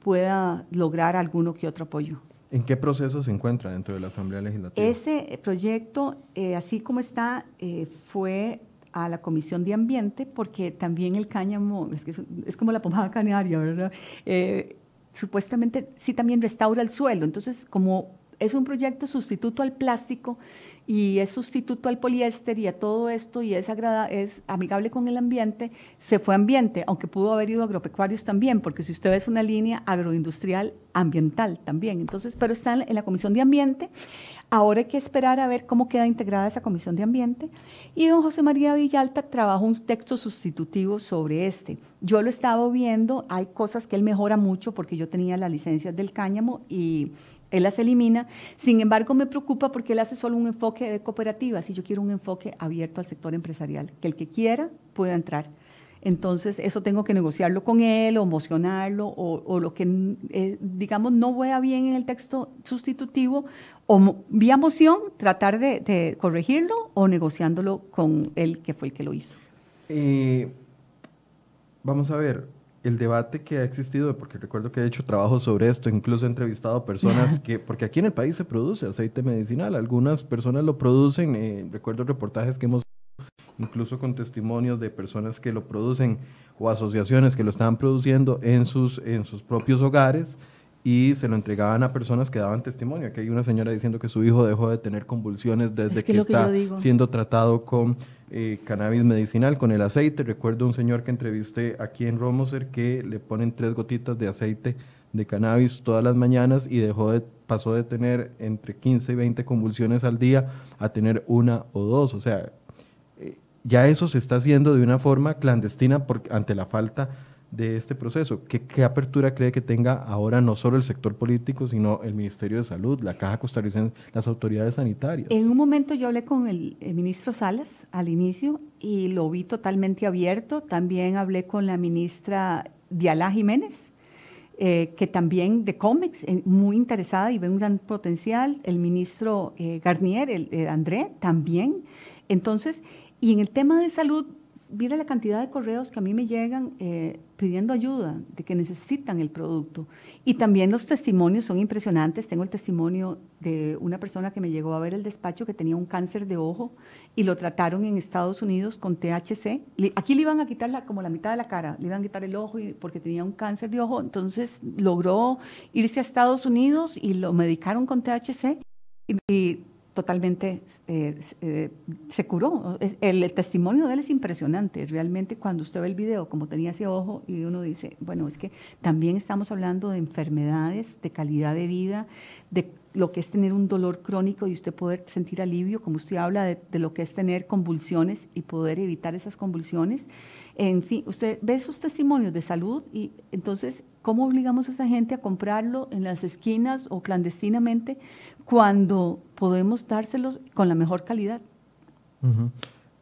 pueda lograr alguno que otro apoyo. ¿En qué proceso se encuentra dentro de la Asamblea Legislativa? Ese proyecto, eh, así como está, eh, fue a la Comisión de Ambiente, porque también el cáñamo, es, que es, como la pomada canaria, ¿verdad? Eh, supuestamente sí también restaura el suelo. Entonces, como es un proyecto sustituto al plástico y es sustituto al poliéster y a todo esto y es, es amigable con el ambiente, se fue ambiente, aunque pudo haber ido agropecuarios también, porque si usted es una línea agroindustrial ambiental también. Entonces, pero está en la Comisión de Ambiente. Ahora hay que esperar a ver cómo queda integrada esa comisión de ambiente. Y don José María Villalta trabajó un texto sustitutivo sobre este. Yo lo estaba viendo, hay cosas que él mejora mucho porque yo tenía la licencia del cáñamo y él las elimina. Sin embargo, me preocupa porque él hace solo un enfoque de cooperativas y yo quiero un enfoque abierto al sector empresarial, que el que quiera pueda entrar. Entonces, eso tengo que negociarlo con él o emocionarlo o, lo que, eh, digamos, no vea bien en el texto sustitutivo o vía moción tratar de, corregirlo o negociándolo con él que fue el que lo hizo. Eh, vamos a ver, el debate que ha existido, porque recuerdo que he hecho trabajo sobre esto, incluso he entrevistado a personas [laughs] que, porque aquí en el país se produce aceite medicinal, algunas personas lo producen, eh, recuerdo reportajes que hemos incluso con testimonios de personas que lo producen o asociaciones que lo estaban produciendo en sus, en sus propios hogares y se lo entregaban a personas que daban testimonio. Aquí hay una señora diciendo que su hijo dejó de tener convulsiones desde que, está siendo tratado con eh, cannabis medicinal, con el aceite. Recuerdo un señor que entrevisté aquí en Romoser que le ponen tres gotitas de aceite de cannabis todas las mañanas y dejó de, pasó de tener entre 15 y 20 convulsiones al día a tener una o dos. O sea, ya eso se está haciendo de una forma clandestina ante la falta de este proceso. ¿Qué, apertura cree que tenga ahora no solo el sector político, sino el Ministerio de Salud, la Caja Costarricense, las autoridades sanitarias? En un momento yo hablé con el, ministro Salas al inicio y lo vi totalmente abierto. También hablé con la ministra Dialá Jiménez, eh, que también de cómics, eh, muy interesada y ve un gran potencial. El ministro eh, Garnier, el, André, también. Entonces, y en el tema de salud, mira la cantidad de correos que a mí me llegan eh, pidiendo ayuda, de que necesitan el producto. Y también los testimonios son impresionantes. Tengo el testimonio de una persona que me llegó a ver el despacho que tenía un cáncer de ojo y lo trataron en Estados Unidos con THC. Aquí le iban a quitar como la mitad de la cara, le iban a quitar el ojo porque tenía un cáncer de ojo. Entonces logró irse a Estados Unidos y lo medicaron con THC. y totalmente eh, eh, se curó. El, testimonio de él es impresionante. Realmente cuando usted ve el video, como tenía ese ojo, y uno dice, bueno, es que también estamos hablando de enfermedades, de calidad de vida, de lo que es tener un dolor crónico y usted poder sentir alivio, como usted habla de, lo que es tener convulsiones y poder evitar esas convulsiones. En fin, usted ve esos testimonios de salud y entonces, ¿cómo obligamos a esa gente a comprarlo en las esquinas o clandestinamente cuando podemos dárselos con la mejor calidad.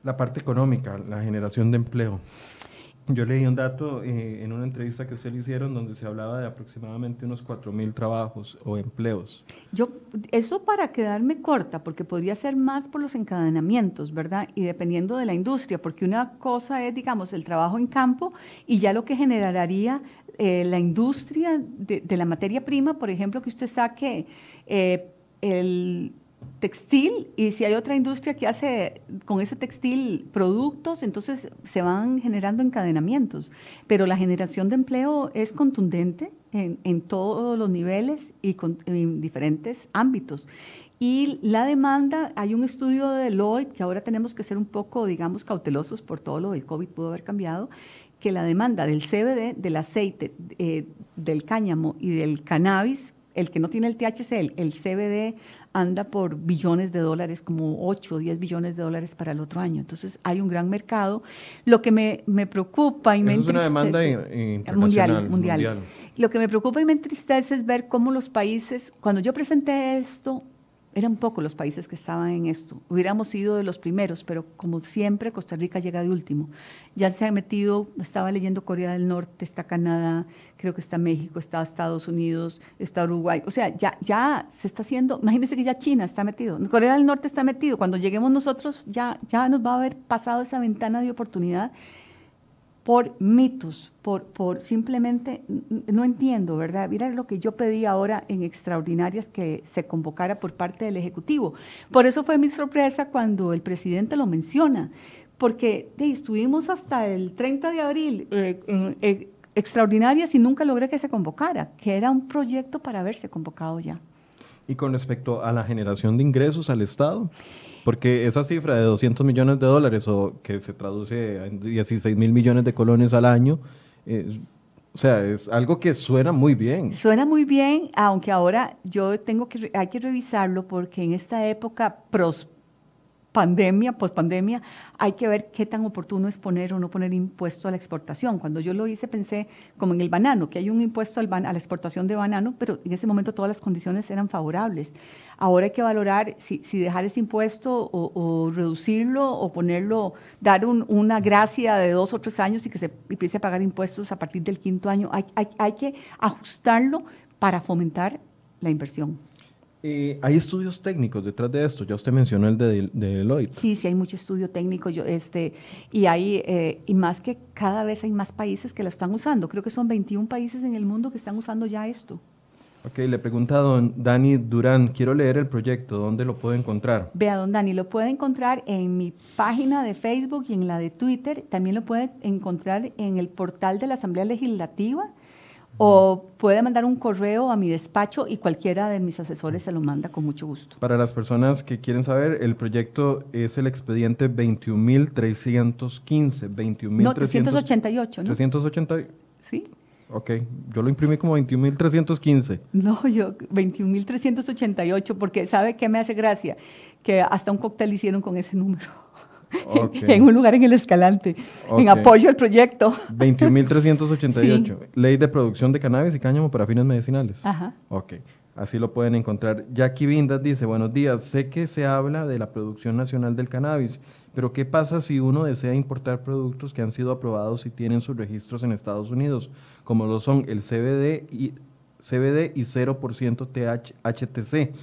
La parte económica, la generación de empleo. Yo leí un dato eh, en una entrevista que usted le hicieron donde se hablaba de aproximadamente unos 4.000 trabajos o empleos. Yo, eso para quedarme corta, porque podría ser más por los encadenamientos, ¿verdad? Y dependiendo de la industria, porque una cosa es, digamos, el trabajo en campo y ya lo que generaría eh, la industria de, la materia prima, por ejemplo, que usted saque eh, el textil y si hay otra industria que hace con ese textil productos, entonces se van generando encadenamientos. Pero la generación de empleo es contundente en, todos los niveles y en diferentes ámbitos. Y la demanda, hay un estudio de Deloitte que ahora tenemos que ser un poco, digamos, cautelosos por todo lo del COVID pudo haber cambiado, que la demanda del CBD, del aceite, eh, del cáñamo y del cannabis el que no tiene el THC, el, CBD, anda por billones de dólares, como 8 o 10 billones de dólares para el otro año. Entonces hay un gran mercado. Lo que me, me preocupa y me es una demanda mundial, mundial. Lo que me preocupa y me entristece es ver cómo los países, cuando yo presenté esto, eran pocos los países que estaban en esto. Hubiéramos sido de los primeros, pero como siempre, Costa Rica llega de último. Ya se ha metido, estaba leyendo Corea del Norte, está Canadá, creo que está México, está Estados Unidos, está Uruguay. O sea, ya, se está haciendo, imagínense que ya China está metido, Corea del Norte está metido. Cuando lleguemos nosotros, ya, ya nos va a haber pasado esa ventana de oportunidad por mitos, por, por simplemente, no entiendo, ¿verdad? Mira lo que yo pedí ahora en extraordinarias que se convocara por parte del Ejecutivo. Por eso fue mi sorpresa cuando el presidente lo menciona, porque estuvimos hasta el 30 de abril eh, eh, extraordinarias y nunca logré que se convocara, que era un proyecto para haberse convocado ya. Y con respecto a la generación de ingresos al Estado, porque esa cifra de 200 millones de dólares, o que se traduce en 16 mil millones de colones al año, o sea, es algo que suena muy bien. Suena muy bien, aunque ahora yo tengo que, hay que revisarlo porque en esta época pros, pandemia, pospandemia, hay que ver qué tan oportuno es poner o no poner impuesto a la exportación. Cuando yo lo hice pensé como en el banano, que hay un impuesto al a la exportación de banano, pero en ese momento todas las condiciones eran favorables. Ahora hay que valorar si, dejar ese impuesto o, reducirlo o ponerlo, dar una gracia de dos o tres años y que se empiece a pagar impuestos a partir del quinto año. Hay, hay que ajustarlo para fomentar la inversión. Eh, ¿Hay estudios técnicos detrás de esto? Ya usted mencionó el de, Deloitte. Sí, sí, hay mucho estudio técnico. Yo, este, y, hay, eh, y más que cada vez hay más países que lo están usando. Creo que son 21 países en el mundo que están usando ya esto. Ok, le pregunta a don Dani Durán, quiero leer el proyecto, ¿dónde lo puedo encontrar? Vea, don Dani, lo puede encontrar en mi página de Facebook y en la de Twitter. También lo puede encontrar en el portal de la Asamblea Legislativa o puede mandar un correo a mi despacho y cualquiera de mis asesores se lo manda con mucho gusto. Para las personas que quieren saber, el proyecto es el expediente 21.315. 21, no, 388, ¿no? 380. Sí. Ok, yo lo imprimí como 21.315. No, yo 21.388, porque ¿sabe qué me hace gracia? Que hasta un cóctel hicieron con ese número. [laughs] en un lugar en el Escalante, en apoyo al proyecto. [laughs] 21.388, Ley de Producción de Cannabis y Cáñamo para fines medicinales. Ajá. Ok, así lo pueden encontrar. Jackie Vindas dice, buenos días, sé que se habla de la producción nacional del cannabis, pero ¿qué pasa si uno desea importar productos que han sido aprobados y tienen sus registros en Estados Unidos, como lo son el CBD y, CBD y 0% THC?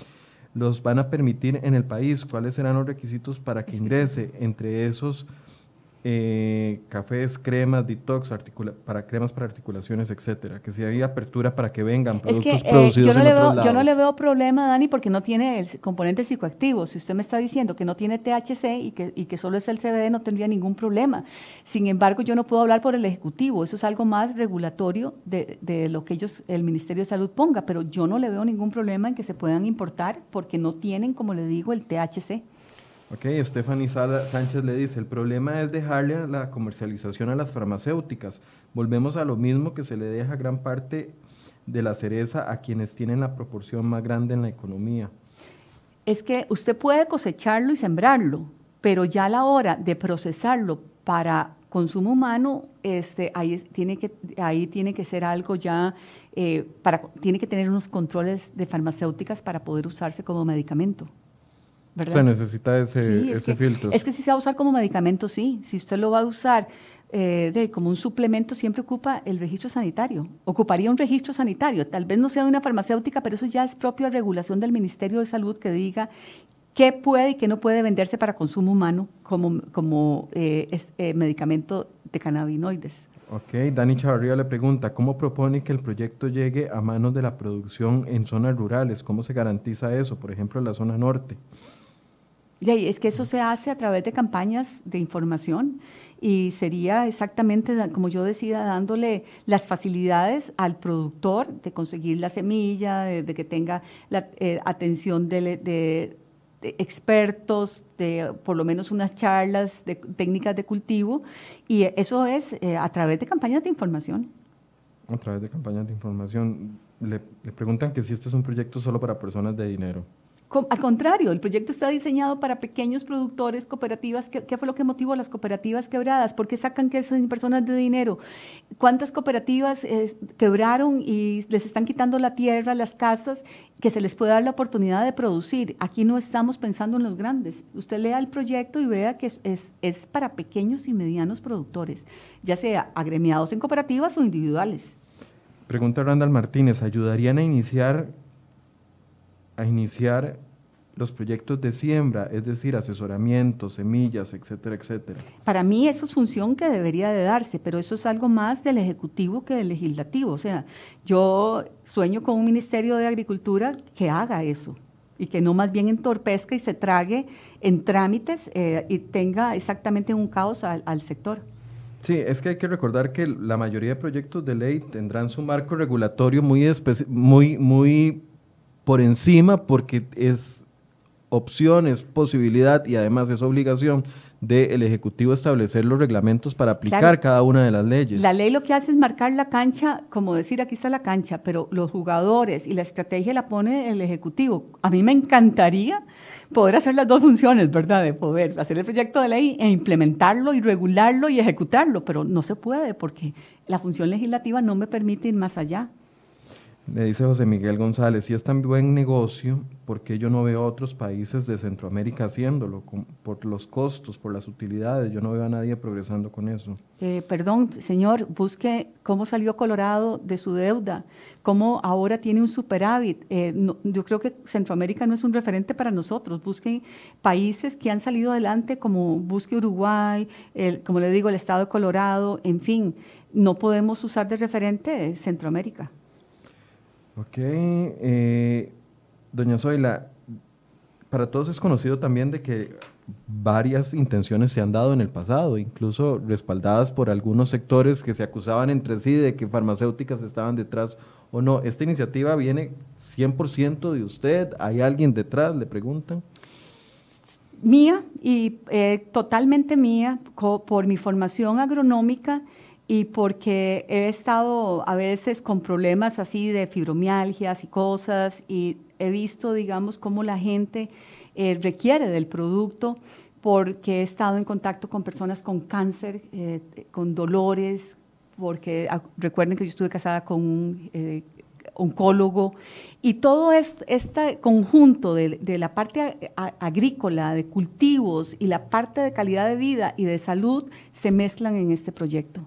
Los van a permitir en el país, cuáles serán los requisitos para que ingrese, entre esos eh, cafés, cremas, detox, para cremas para articulaciones, etcétera, que si hay apertura para que vengan productos es que, eh, producidos yo no en le veo, Yo no le veo problema, Dani, porque no tiene el componente psicoactivo. Si usted me está diciendo que no tiene THC y que, y que solo es el CBD, no tendría ningún problema. Sin embargo, yo no puedo hablar por el Ejecutivo. Eso es algo más regulatorio de, de lo que ellos, el Ministerio de Salud ponga, pero yo no le veo ningún problema en que se puedan importar porque no tienen, como le digo, el THC. Ok, Stephanie Sánchez le dice, el problema es dejarle la comercialización a las farmacéuticas. Volvemos a lo mismo que se le deja gran parte de la cereza a quienes tienen la proporción más grande en la economía. Es que usted puede cosecharlo y sembrarlo, pero ya a la hora de procesarlo para consumo humano, este, ahí, tiene que, ahí tiene que ser algo ya, eh, para, tiene que tener unos controles de farmacéuticas para poder usarse como medicamento. Se necesita ese, filtro. Es que si se va a usar como medicamento, sí. Si usted lo va a usar eh, de, como un suplemento, siempre ocupa el registro sanitario. Ocuparía un registro sanitario. Tal vez no sea de una farmacéutica, pero eso ya es propia regulación del Ministerio de Salud que diga qué puede y qué no puede venderse para consumo humano como, como eh, eh, medicamento de cannabinoides. Ok, Dani Chavarría le pregunta, ¿cómo propone que el proyecto llegue a manos de la producción en zonas rurales? ¿Cómo se garantiza eso, por ejemplo, en la zona norte? Es que eso se hace a través de campañas de información y sería exactamente, como yo decía, dándole las facilidades al productor de conseguir la semilla, de, que tenga la eh, atención de, expertos, de por lo menos unas charlas de técnicas de cultivo, y eso es eh, a través de campañas de información. A través de campañas de información. Le, le preguntan que si este es un proyecto solo para personas de dinero. Al contrario, el proyecto está diseñado para pequeños productores, cooperativas. ¿Qué, fue lo que motivó a las cooperativas quebradas? ¿Por qué sacan que son personas de dinero? ¿Cuántas cooperativas eh, quebraron y les están quitando la tierra, las casas, que se les puede dar la oportunidad de producir? Aquí no estamos pensando en los grandes. Usted lea el proyecto y vea que es, para pequeños y medianos productores, ya sea agremiados en cooperativas o individuales. Pregunta Randall Martínez, ¿ayudarían a iniciar a iniciar los proyectos de siembra, es decir, asesoramiento, semillas, etcétera, etcétera. Para mí eso es función que debería de darse, pero eso es algo más del Ejecutivo que del Legislativo. O sea, yo sueño con un Ministerio de Agricultura que haga eso y que no más bien entorpezca y se trague en trámites eh, y tenga exactamente un caos al, al sector. Sí, es que hay que recordar que la mayoría de proyectos de ley tendrán su marco regulatorio muy, muy, muy por encima porque es opción, es posibilidad y además es obligación del Ejecutivo establecer los reglamentos para aplicar cada una de las leyes. La ley lo que hace es marcar la cancha, como decir aquí está la cancha, pero los jugadores y la estrategia la pone el Ejecutivo. A mí me encantaría poder hacer las dos funciones, ¿verdad? De poder hacer el proyecto de ley e implementarlo y regularlo y ejecutarlo, pero no se puede porque la función legislativa no me permite ir más allá. Le dice José Miguel González, si es tan buen negocio, ¿por qué yo no veo otros países de Centroamérica haciéndolo? por los costos, por las utilidades, yo no veo a nadie progresando con eso. Eh, perdón, señor, busque cómo salió Colorado de su deuda, cómo ahora tiene un superávit. Eh, yo creo que Centroamérica no es un referente para nosotros. Busque países que han salido adelante, como busque Uruguay, como le digo, el estado de Colorado, en fin, no podemos usar de referente Centroamérica. Ok. Eh, doña Zoila, para todos es conocido también de que varias intenciones se han dado en el pasado, incluso respaldadas por algunos sectores que se acusaban entre sí de que farmacéuticas estaban detrás o no. ¿Esta iniciativa viene 100% de usted? ¿Hay alguien detrás? Le preguntan. Mía y eh, totalmente mía por mi formación agronómica y porque he estado a veces con problemas así de fibromialgias y cosas y he visto, digamos, cómo la gente eh, requiere del producto porque he estado en contacto con personas con cáncer, eh, con dolores, porque recuerden que yo estuve casada con un eh, oncólogo y todo este conjunto de, de la parte agrícola, de cultivos y la parte de calidad de vida y de salud se mezclan en este proyecto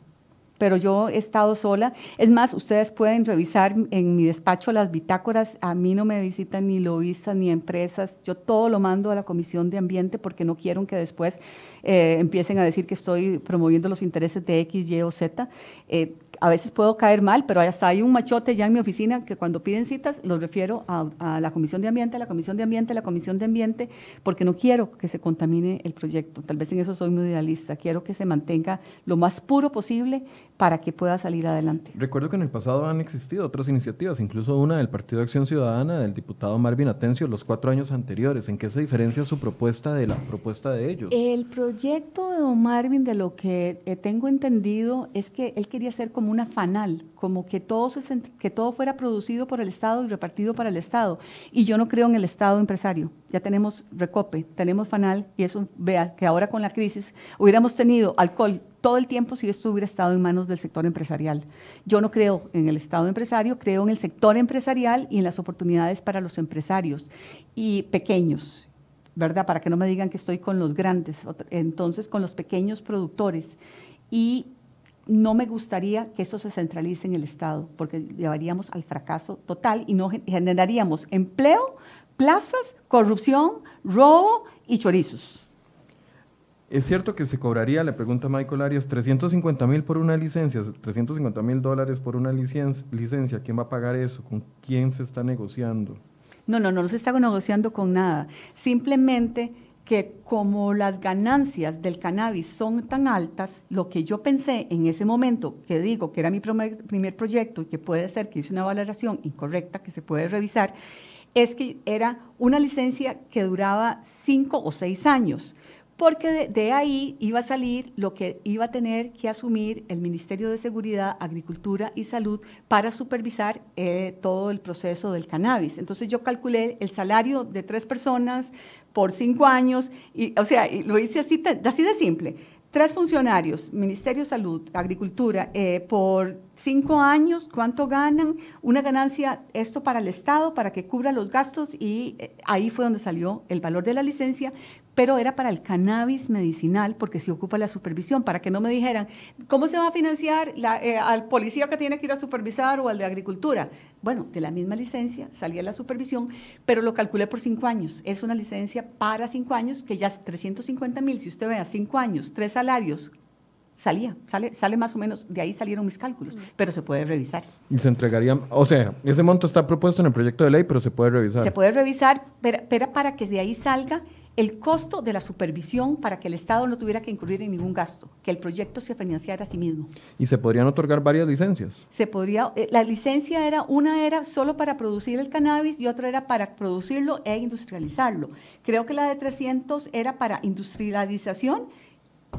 pero yo he estado sola. Es más, ustedes pueden revisar en mi despacho las bitácoras. A mí no me visitan ni lobistas ni empresas. Yo todo lo mando a la Comisión de Ambiente porque no quiero que después eh, empiecen a decir que estoy promoviendo los intereses de X, Y o Z. Eh, a veces puedo caer mal, pero hasta hay un machote ya en mi oficina que cuando piden citas los refiero a, la Comisión de Ambiente, a la Comisión de Ambiente, a la Comisión de Ambiente, porque no quiero que se contamine el proyecto. Tal vez en eso soy muy idealista. Quiero que se mantenga lo más puro posible para que pueda salir adelante. Recuerdo que en el pasado han existido otras iniciativas, incluso una del Partido de Acción Ciudadana del diputado Marvin Atencio los cuatro años anteriores. ¿En qué se diferencia su propuesta de la propuesta de ellos? El proyecto de don Marvin, de lo que eh, tengo entendido, es que él quería ser como una fanal, como que todo, se, que todo fuera producido por el Estado y repartido para el Estado. Y yo no creo en el Estado empresario. Ya tenemos Recope, tenemos Fanal, y eso, vea, que ahora con la crisis hubiéramos tenido alcohol todo el tiempo si esto hubiera estado en manos del sector empresarial. Yo no creo en el Estado empresario, creo en el sector empresarial y en las oportunidades para los empresarios y pequeños, ¿verdad? Para que no me digan que estoy con los grandes, entonces con los pequeños productores. Y no me gustaría que eso se centralice en el Estado, porque llevaríamos al fracaso total y no generaríamos empleo, plazas, corrupción, robo y chorizos. ¿Es cierto que se cobraría, le pregunta Michael Arias, 350 mil por una licencia, 350 mil dólares por una licencia? ¿Quién va a pagar eso? ¿Con quién se está negociando? No, no, no se está negociando con nada. Simplemente que como las ganancias del cannabis son tan altas, lo que yo pensé en ese momento, que digo que era mi primer proyecto y que puede ser que hice una valoración incorrecta que se puede revisar, es que era una licencia que duraba cinco o seis años porque de, ahí iba a salir lo que iba a tener que asumir el Ministerio de Seguridad, Agricultura y Salud para supervisar eh, todo el proceso del cannabis. Entonces yo calculé el salario de tres personas por cinco años, y, o sea, lo hice así, así de simple. Tres funcionarios, Ministerio de Salud, Agricultura, eh, por cinco años, ¿cuánto ganan? Una ganancia, esto para el Estado, para que cubra los gastos, y eh, ahí fue donde salió el valor de la licencia, pero era para el cannabis medicinal porque se ocupa la supervisión, para que no me dijeran, ¿cómo se va a financiar eh, al policía que tiene que ir a supervisar o al de agricultura? Bueno, de la misma licencia salía la supervisión, pero lo calculé por cinco años. Es una licencia para cinco años que ya es 350 mil, si usted ve a cinco años, tres salarios, salía, sale, sale más o menos, de ahí salieron mis cálculos, pero se puede revisar. Y se entregaría, o sea, ese monto está propuesto en el proyecto de ley, pero se puede revisar. Se puede revisar, pero, pero para que de ahí salga el costo de la supervisión para que el Estado no tuviera que incurrir en ningún gasto, que el proyecto se financiara a sí mismo. ¿Y se podrían otorgar varias licencias? Se podría, eh, la licencia era, una era solo para producir el cannabis y otra era para producirlo e industrializarlo. Creo que la de 300 era para industrialización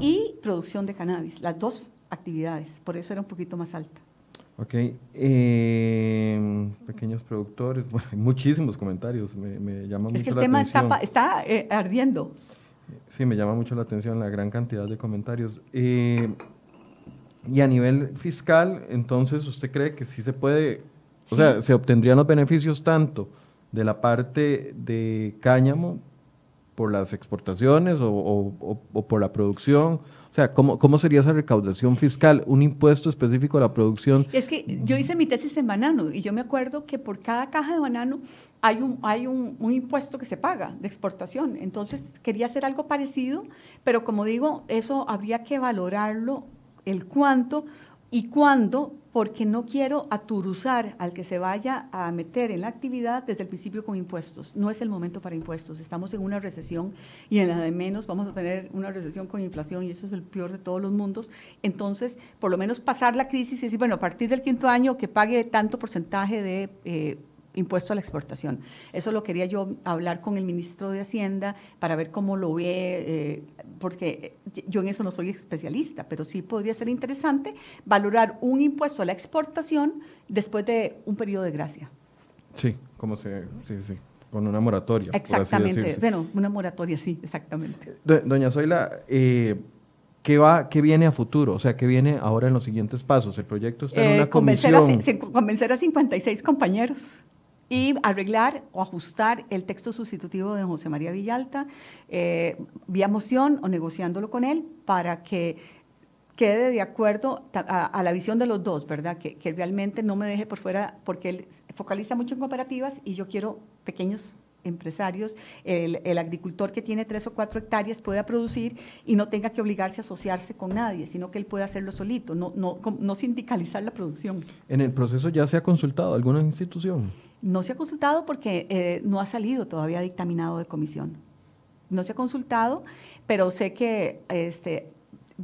y producción de cannabis, las dos actividades, por eso era un poquito más alta. Ok, eh, pequeños productores, [laughs] bueno, hay muchísimos comentarios, me, me llama es mucho la atención. Es que el tema está, eh, ardiendo. Sí, me llama mucho la atención la gran cantidad de comentarios. Eh, y a nivel fiscal, entonces, ¿usted cree que sí se puede, o sea, se obtendrían los beneficios tanto de la parte de cáñamo por las exportaciones o, o, o por la producción? Sea, ¿cómo, ¿cómo sería esa recaudación fiscal? ¿Un impuesto específico a la producción? Es que yo hice mi tesis en banano y yo me acuerdo que por cada caja de banano hay un, hay un, un, impuesto que se paga de exportación. Entonces quería hacer algo parecido, pero como digo, eso habría que valorarlo, el cuánto y cuándo, porque no quiero aturuzar al que se vaya a meter en la actividad desde el principio con impuestos. No es el momento para impuestos. Estamos en una recesión y en la de menos vamos a tener una recesión con inflación y eso es el peor de todos los mundos. Entonces, por lo menos pasar la crisis y decir, bueno, a partir del quinto año que pague tanto porcentaje de... Eh, impuesto a la exportación. Eso lo quería yo hablar con el ministro de Hacienda para ver cómo lo ve, eh, porque yo en eso no soy especialista, pero sí podría ser interesante valorar un impuesto a la exportación después de un periodo de gracia. Sí, como se, sí, sí, con una moratoria. Exactamente, bueno, una moratoria, sí, exactamente. Doña Zoila, eh, ¿Qué, va, ¿Qué viene a futuro? O sea, ¿qué viene ahora en los siguientes pasos? El proyecto está en una eh, convencer comisión. A, convencer a 56 compañeros y arreglar o ajustar el texto sustitutivo de José María Villalta eh, vía moción o negociándolo con él para que quede de acuerdo a, la visión de los dos, ¿verdad? Que, realmente no me deje por fuera, porque él focaliza mucho en cooperativas y yo quiero pequeños empresarios, el, el, agricultor que tiene tres o cuatro hectáreas pueda producir y no tenga que obligarse a asociarse con nadie, sino que él pueda hacerlo solito, no, no, no sindicalizar la producción. ¿En el proceso ya se ha consultado alguna institución? No se ha consultado porque eh, no ha salido todavía dictaminado de comisión. No se ha consultado, pero sé que este,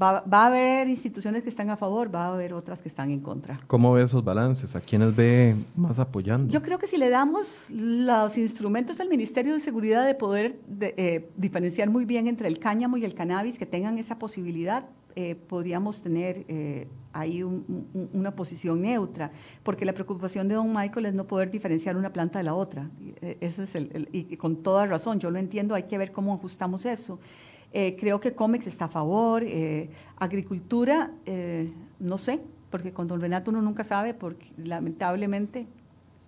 va, va, a haber instituciones que están a favor, va a haber otras que están en contra. ¿Cómo ve esos balances? ¿A quiénes ve más apoyando? Yo creo que si le damos los instrumentos al Ministerio de Seguridad de poder de, eh, diferenciar muy bien entre el cáñamo y el cannabis, que tengan esa posibilidad, eh, podríamos tener eh, ahí un, un, una posición neutra, porque la preocupación de don Michael es no poder diferenciar una planta de la otra. Ese es el, el, y con toda razón, yo lo entiendo, hay que ver cómo ajustamos eso. Eh, creo que COMEX está a favor, eh, agricultura, eh, no sé, porque con don Renato uno nunca sabe, porque lamentablemente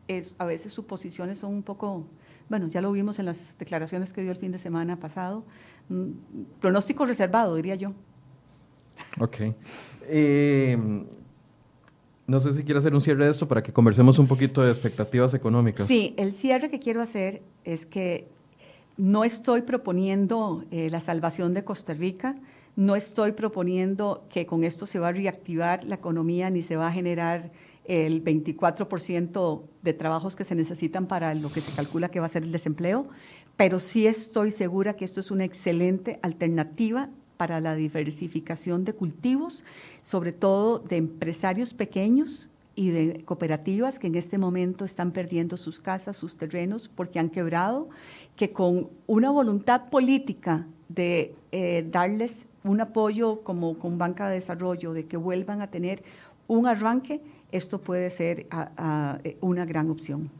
es, a veces sus posiciones son un poco, bueno, ya lo vimos en las declaraciones que dio el fin de semana pasado, mm, pronóstico reservado, diría yo. Ok. Eh, no sé si quiere hacer un cierre de esto para que conversemos un poquito de expectativas económicas. Sí, el cierre que quiero hacer es que no estoy proponiendo eh, la salvación de Costa Rica, no estoy proponiendo que con esto se va a reactivar la economía ni se va a generar el 24% de trabajos que se necesitan para lo que se calcula que va a ser el desempleo, pero sí estoy segura que esto es una excelente alternativa para la diversificación de cultivos, sobre todo de empresarios pequeños y de cooperativas que en este momento están perdiendo sus casas, sus terrenos, porque han quebrado, que con una voluntad política de eh, darles un apoyo como con banca de desarrollo, de que vuelvan a tener un arranque, esto puede ser una gran opción.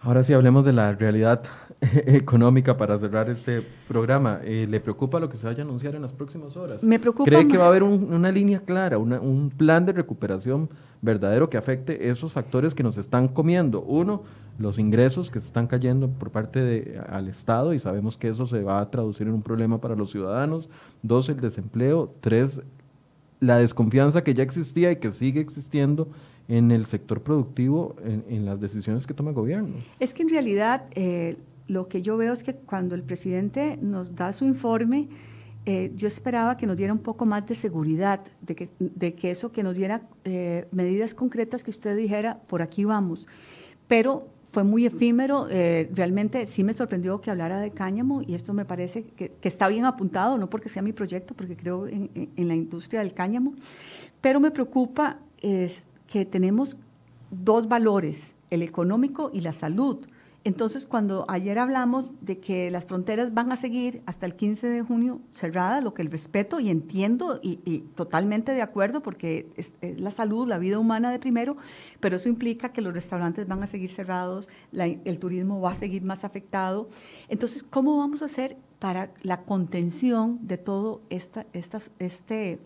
Ahora sí, hablemos de la realidad [laughs] económica para cerrar este programa. Eh, ¿Le preocupa lo que se vaya a anunciar en las próximas horas? Me preocupa. ¿Cree que va a haber una línea clara, un plan de recuperación verdadero que afecte esos factores que nos están comiendo? Uno, los ingresos que se están cayendo por parte de, al Estado y sabemos que eso se va a traducir en un problema para los ciudadanos. Dos, el desempleo. Tres, la desconfianza que ya existía y que sigue existiendo en el sector productivo en, las decisiones que toma el gobierno. Es que en realidad eh, lo que yo veo es que cuando el presidente nos da su informe, eh, yo esperaba que nos diera un poco más de seguridad, de que, de que eso, que nos diera eh, medidas concretas que usted dijera, por aquí vamos. Pero fue muy efímero, realmente sí me sorprendió que hablara de cáñamo y esto me parece que, está bien apuntado, no porque sea mi proyecto, porque creo en, en la industria del cáñamo, pero me preocupa que tenemos dos valores, el económico y la salud. Entonces, cuando ayer hablamos de que las fronteras van a seguir hasta el 15 de junio cerradas, lo que el respeto y entiendo y, totalmente de acuerdo, porque es, la salud, la vida humana de primero, pero eso implica que los restaurantes van a seguir cerrados, el turismo va a seguir más afectado. Entonces, ¿cómo vamos a hacer para la contención de todo esta, este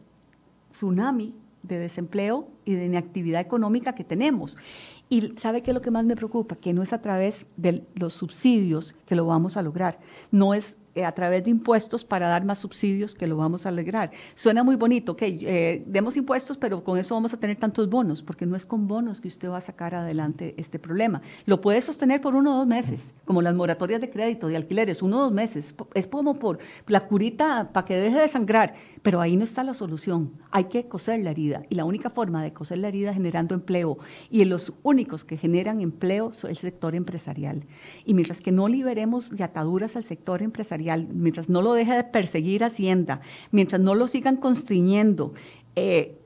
tsunami de desempleo y de inactividad económica que tenemos. Y sabe qué es lo que más me preocupa, que no es a través de los subsidios que lo vamos a lograr, no es a través de impuestos para dar más subsidios que lo vamos a lograr. Suena muy bonito, que eh, demos impuestos, pero con eso vamos a tener tantos bonos, porque no es con bonos que usted va a sacar adelante este problema. Lo puede sostener por uno o dos meses, como las moratorias de crédito, de alquileres, uno o dos meses. Es como por la curita para que deje de sangrar, pero ahí no está la solución. Hay que coser la herida, y la única forma de coser la herida es generando empleo, y los únicos que generan empleo son el sector empresarial. Y mientras que no liberemos de ataduras al sector empresarial, mientras no lo deje de perseguir Hacienda, mientras no lo sigan constriñendo, eh,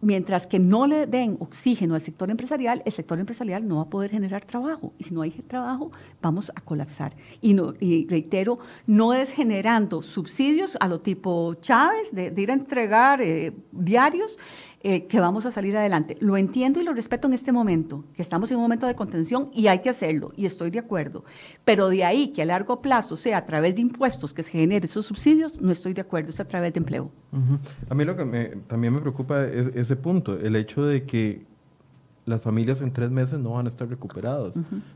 mientras que no le den oxígeno al sector empresarial, el sector empresarial no va a poder generar trabajo. Y si no hay trabajo, vamos a colapsar. Y, no, y reitero, no es generando subsidios a lo tipo Chávez, de, ir a entregar eh, diarios, eh, que vamos a salir adelante. Lo entiendo y lo respeto en este momento, que estamos en un momento de contención y hay que hacerlo, y estoy de acuerdo. Pero de ahí que a largo plazo sea a través de impuestos que se generen esos subsidios, no estoy de acuerdo, es a través de empleo. A mí lo que también me preocupa es ese punto, el hecho de que las familias en tres meses no van a estar recuperadas.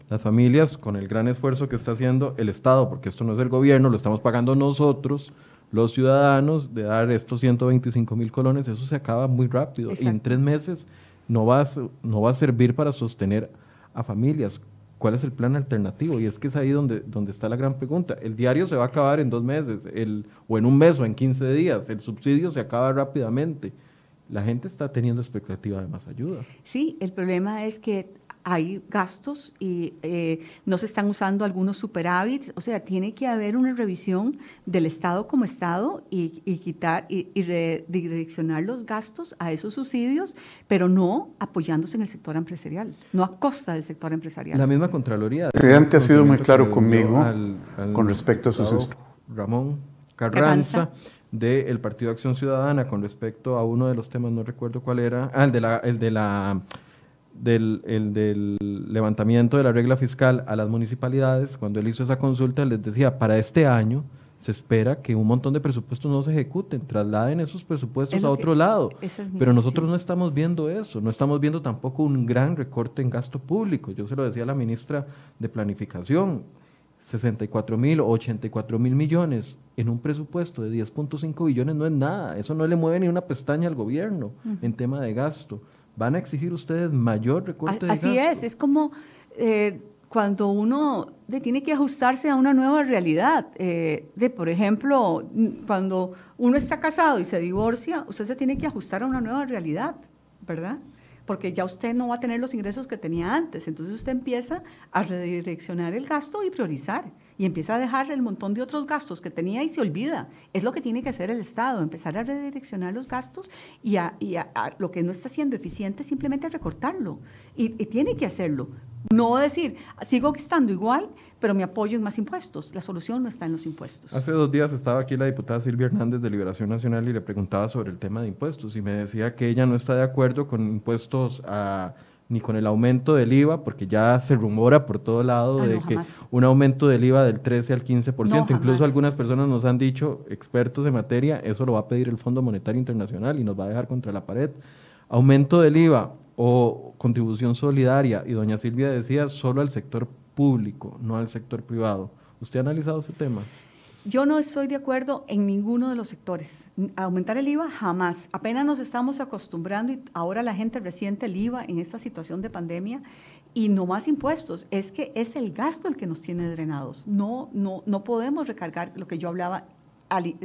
Las familias, con el gran esfuerzo que está haciendo el Estado, porque esto no es el gobierno, lo estamos pagando nosotros, los ciudadanos de dar estos 125 mil colones, eso se acaba muy rápido y en tres meses no va, a, no va a servir para sostener a familias. ¿Cuál es el plan alternativo? Y es que es ahí donde, donde está la gran pregunta. El diario se va a acabar en dos meses, el, o en un mes o en 15 días. El subsidio se acaba rápidamente. La gente está teniendo expectativa de más ayuda. Sí, el problema es que hay gastos y eh, no se están usando algunos superávits, o sea, tiene que haber una revisión del Estado como Estado y, quitar y, redireccionar los gastos a esos subsidios, pero no apoyándose en el sector empresarial, no a costa del sector empresarial. La misma Contraloría. El presidente ha sido muy claro conmigo con respecto a sus... Ramón Carranza. del Partido Acción Ciudadana con respecto a uno de los temas, no recuerdo cuál era, ah, el de la, el de la del, el, del levantamiento de la regla fiscal a las municipalidades, cuando él hizo esa consulta, les decía, para este año se espera que un montón de presupuestos no se ejecuten, trasladen esos presupuestos a otro lado. Pero nosotros no estamos viendo eso, no estamos viendo tampoco un gran recorte en gasto público. Yo se lo decía a la ministra de Planificación, 64 mil o 84 mil millones en un presupuesto de 10.5 billones no es nada, eso no le mueve ni una pestaña al gobierno en tema de gasto van a exigir ustedes mayor recorte de Así es, es como eh, cuando uno tiene que ajustarse a una nueva realidad. Eh, de, por ejemplo, cuando uno está casado y se divorcia, usted se tiene que ajustar a una nueva realidad, ¿verdad? porque ya usted no va a tener los ingresos que tenía antes. Entonces usted empieza a redireccionar el gasto y priorizar y empieza a dejar el montón de otros gastos que tenía y se olvida. Es lo que tiene que hacer el Estado, empezar a redireccionar los gastos y, a, lo que no está siendo eficiente simplemente recortarlo. Y, y tiene que hacerlo. No decir, sigo estando igual, pero me apoyo en más impuestos. La solución no está en los impuestos. Hace dos días estaba aquí la diputada Silvia Hernández de Liberación Nacional y le preguntaba sobre el tema de impuestos y me decía que ella no está de acuerdo con impuestos ni con el aumento del IVA, porque ya se rumora por todo lado ah, de que un aumento del IVA del 13 al 15%, incluso algunas personas nos han dicho, expertos de materia, eso lo va a pedir el Fondo Monetario Internacional y nos va a dejar contra la pared. Aumento del IVA o contribución solidaria, y doña Silvia decía, solo al sector público, no al sector privado. ¿Usted ha analizado ese tema? Yo no estoy de acuerdo en ninguno de los sectores. Aumentar el IVA jamás. Apenas nos estamos acostumbrando y ahora la gente resiente el IVA en esta situación de pandemia y no más impuestos. Es que es el gasto el que nos tiene drenados. No, no, no podemos recargar lo que yo hablaba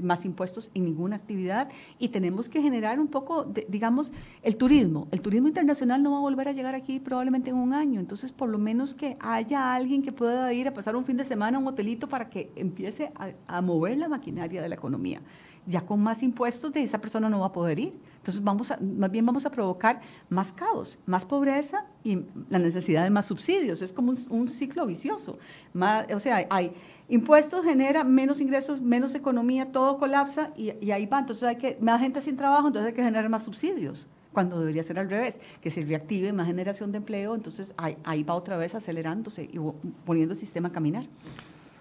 más impuestos en ninguna actividad y tenemos que generar un poco, digamos, el turismo. El turismo internacional no va a volver a llegar aquí probablemente en un año, entonces por lo menos que haya alguien que pueda ir a pasar un fin de semana a un hotelito para que empiece a mover la maquinaria de la economía ya con más impuestos de esa persona no va a poder ir. Entonces, vamos a, más bien vamos a provocar más caos, más pobreza y la necesidad de más subsidios. Es como un, ciclo vicioso. Más, o sea, hay, impuestos, genera menos ingresos, menos economía, todo colapsa y, ahí va. Entonces, hay que más gente sin trabajo, entonces hay que generar más subsidios cuando debería ser al revés, que se reactive más generación de empleo, entonces ahí va otra vez acelerándose y poniendo el sistema a caminar.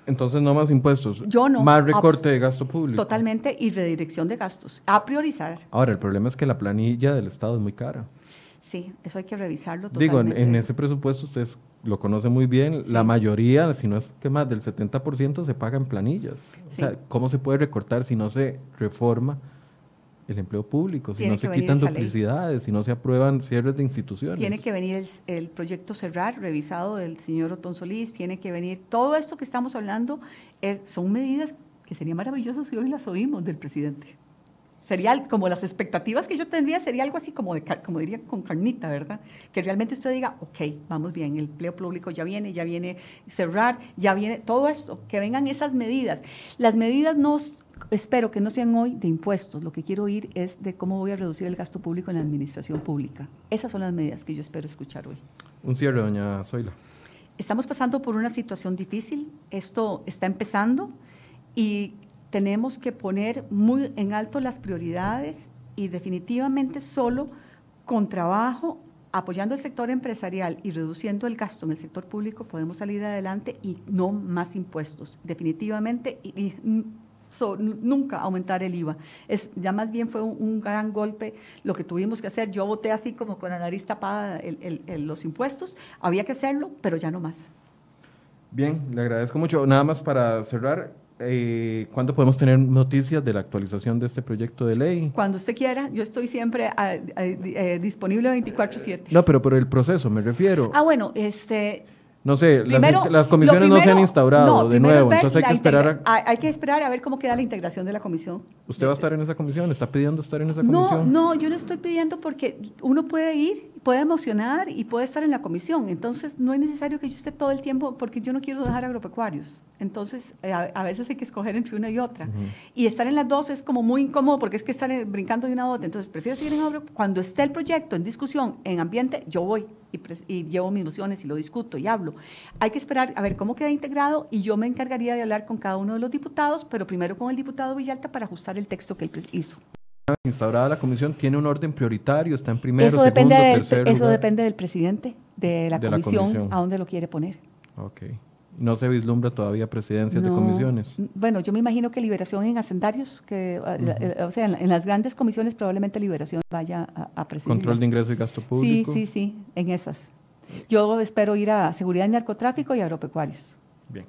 Entonces no más impuestos. Yo no. Más recorte de gasto público. Totalmente y redirección de gastos. A priorizar. Ahora, el problema es que la planilla del Estado es muy cara. Sí, eso hay que revisarlo totalmente. Digo, en, ese presupuesto ustedes lo conocen muy bien, la mayoría, si no es que más del 70% se paga en planillas. O sea, ¿cómo se puede recortar si no se reforma el empleo público, si no se quitan duplicidades, si no se aprueban cierres de instituciones. Tiene que venir el, proyecto Cerrar, revisado del señor Otón Solís, tiene que venir, todo esto que estamos hablando es, son medidas que sería maravilloso si hoy las oímos del presidente. Sería como las expectativas que yo tendría, sería algo así como, de, como diría con carnita, ¿verdad? Que realmente usted diga, ok, vamos bien, el empleo público ya viene, ya viene cerrar, ya viene todo esto, que vengan esas medidas. Las medidas nos espero que no sean hoy de impuestos, lo que quiero oír es de cómo voy a reducir el gasto público en la administración pública. Esas son las medidas que yo espero escuchar hoy. Un cierre, doña Zoila. Estamos pasando por una situación difícil, esto está empezando y tenemos que poner muy en alto las prioridades y definitivamente solo con trabajo, apoyando el sector empresarial y reduciendo el gasto en el sector público podemos salir adelante y no más impuestos. Definitivamente, y nunca aumentar el IVA. Es, ya más bien fue un, gran golpe lo que tuvimos que hacer. Yo voté así como con la nariz tapada los impuestos. Había que hacerlo, pero ya no más. Bien, le agradezco mucho. Nada más para cerrar, eh, ¿cuándo podemos tener noticias de la actualización de este proyecto de ley? Cuando usted quiera, yo estoy siempre ah, eh, disponible 24/7. No, pero por el proceso me refiero. Ah, bueno, este, no sé, las, comisiones no se han instaurado de nuevo, entonces hay que esperar a... Hay que esperar a ver cómo queda la integración de la comisión. ¿Usted va a estar en esa comisión? ¿Está pidiendo estar en esa comisión? No, no, yo no estoy pidiendo porque uno puede ir, puede emocionar y puede estar en la comisión. Entonces, no es necesario que yo esté todo el tiempo porque yo no quiero dejar agropecuarios. Entonces, eh, a, veces hay que escoger entre una y otra. Y estar en las dos es como muy incómodo porque es que estar brincando de una a otra. Entonces, prefiero seguir en agropecuarios. Cuando esté el proyecto en discusión, en ambiente, yo voy y, llevo mis mociones y lo discuto y hablo. Hay que esperar a ver cómo queda integrado y yo me encargaría de hablar con cada uno de los diputados, pero primero con el diputado Villalta para ajustar el texto que él hizo. Instaurada la comisión tiene un orden prioritario, está en primero, eso segundo, depende del, tercero. Eso depende del presidente de la, comisión, a dónde lo quiere poner. Okay. No se vislumbra todavía presidencias de comisiones. Bueno, yo me imagino que liberación en hacendarios, que, eh, o sea, en, las grandes comisiones probablemente liberación vaya a, a presidir. Control de ingreso y gasto público. Sí, sí, sí, en esas. Yo espero ir a seguridad y narcotráfico y agropecuarios. Bien.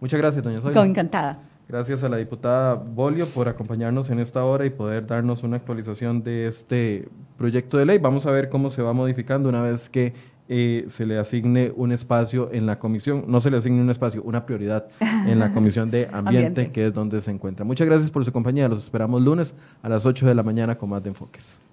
Muchas gracias, doña Soy. encantada. Gracias a la diputada Bolio por acompañarnos en esta hora y poder darnos una actualización de este proyecto de ley. Vamos a ver cómo se va modificando una vez que eh, se le asigne un espacio en la comisión, no se le asigne un espacio, una prioridad en la comisión de [laughs] ambiente, que es donde se encuentra. Muchas gracias por su compañía, los esperamos lunes a las 8 de la mañana con más de enfoques.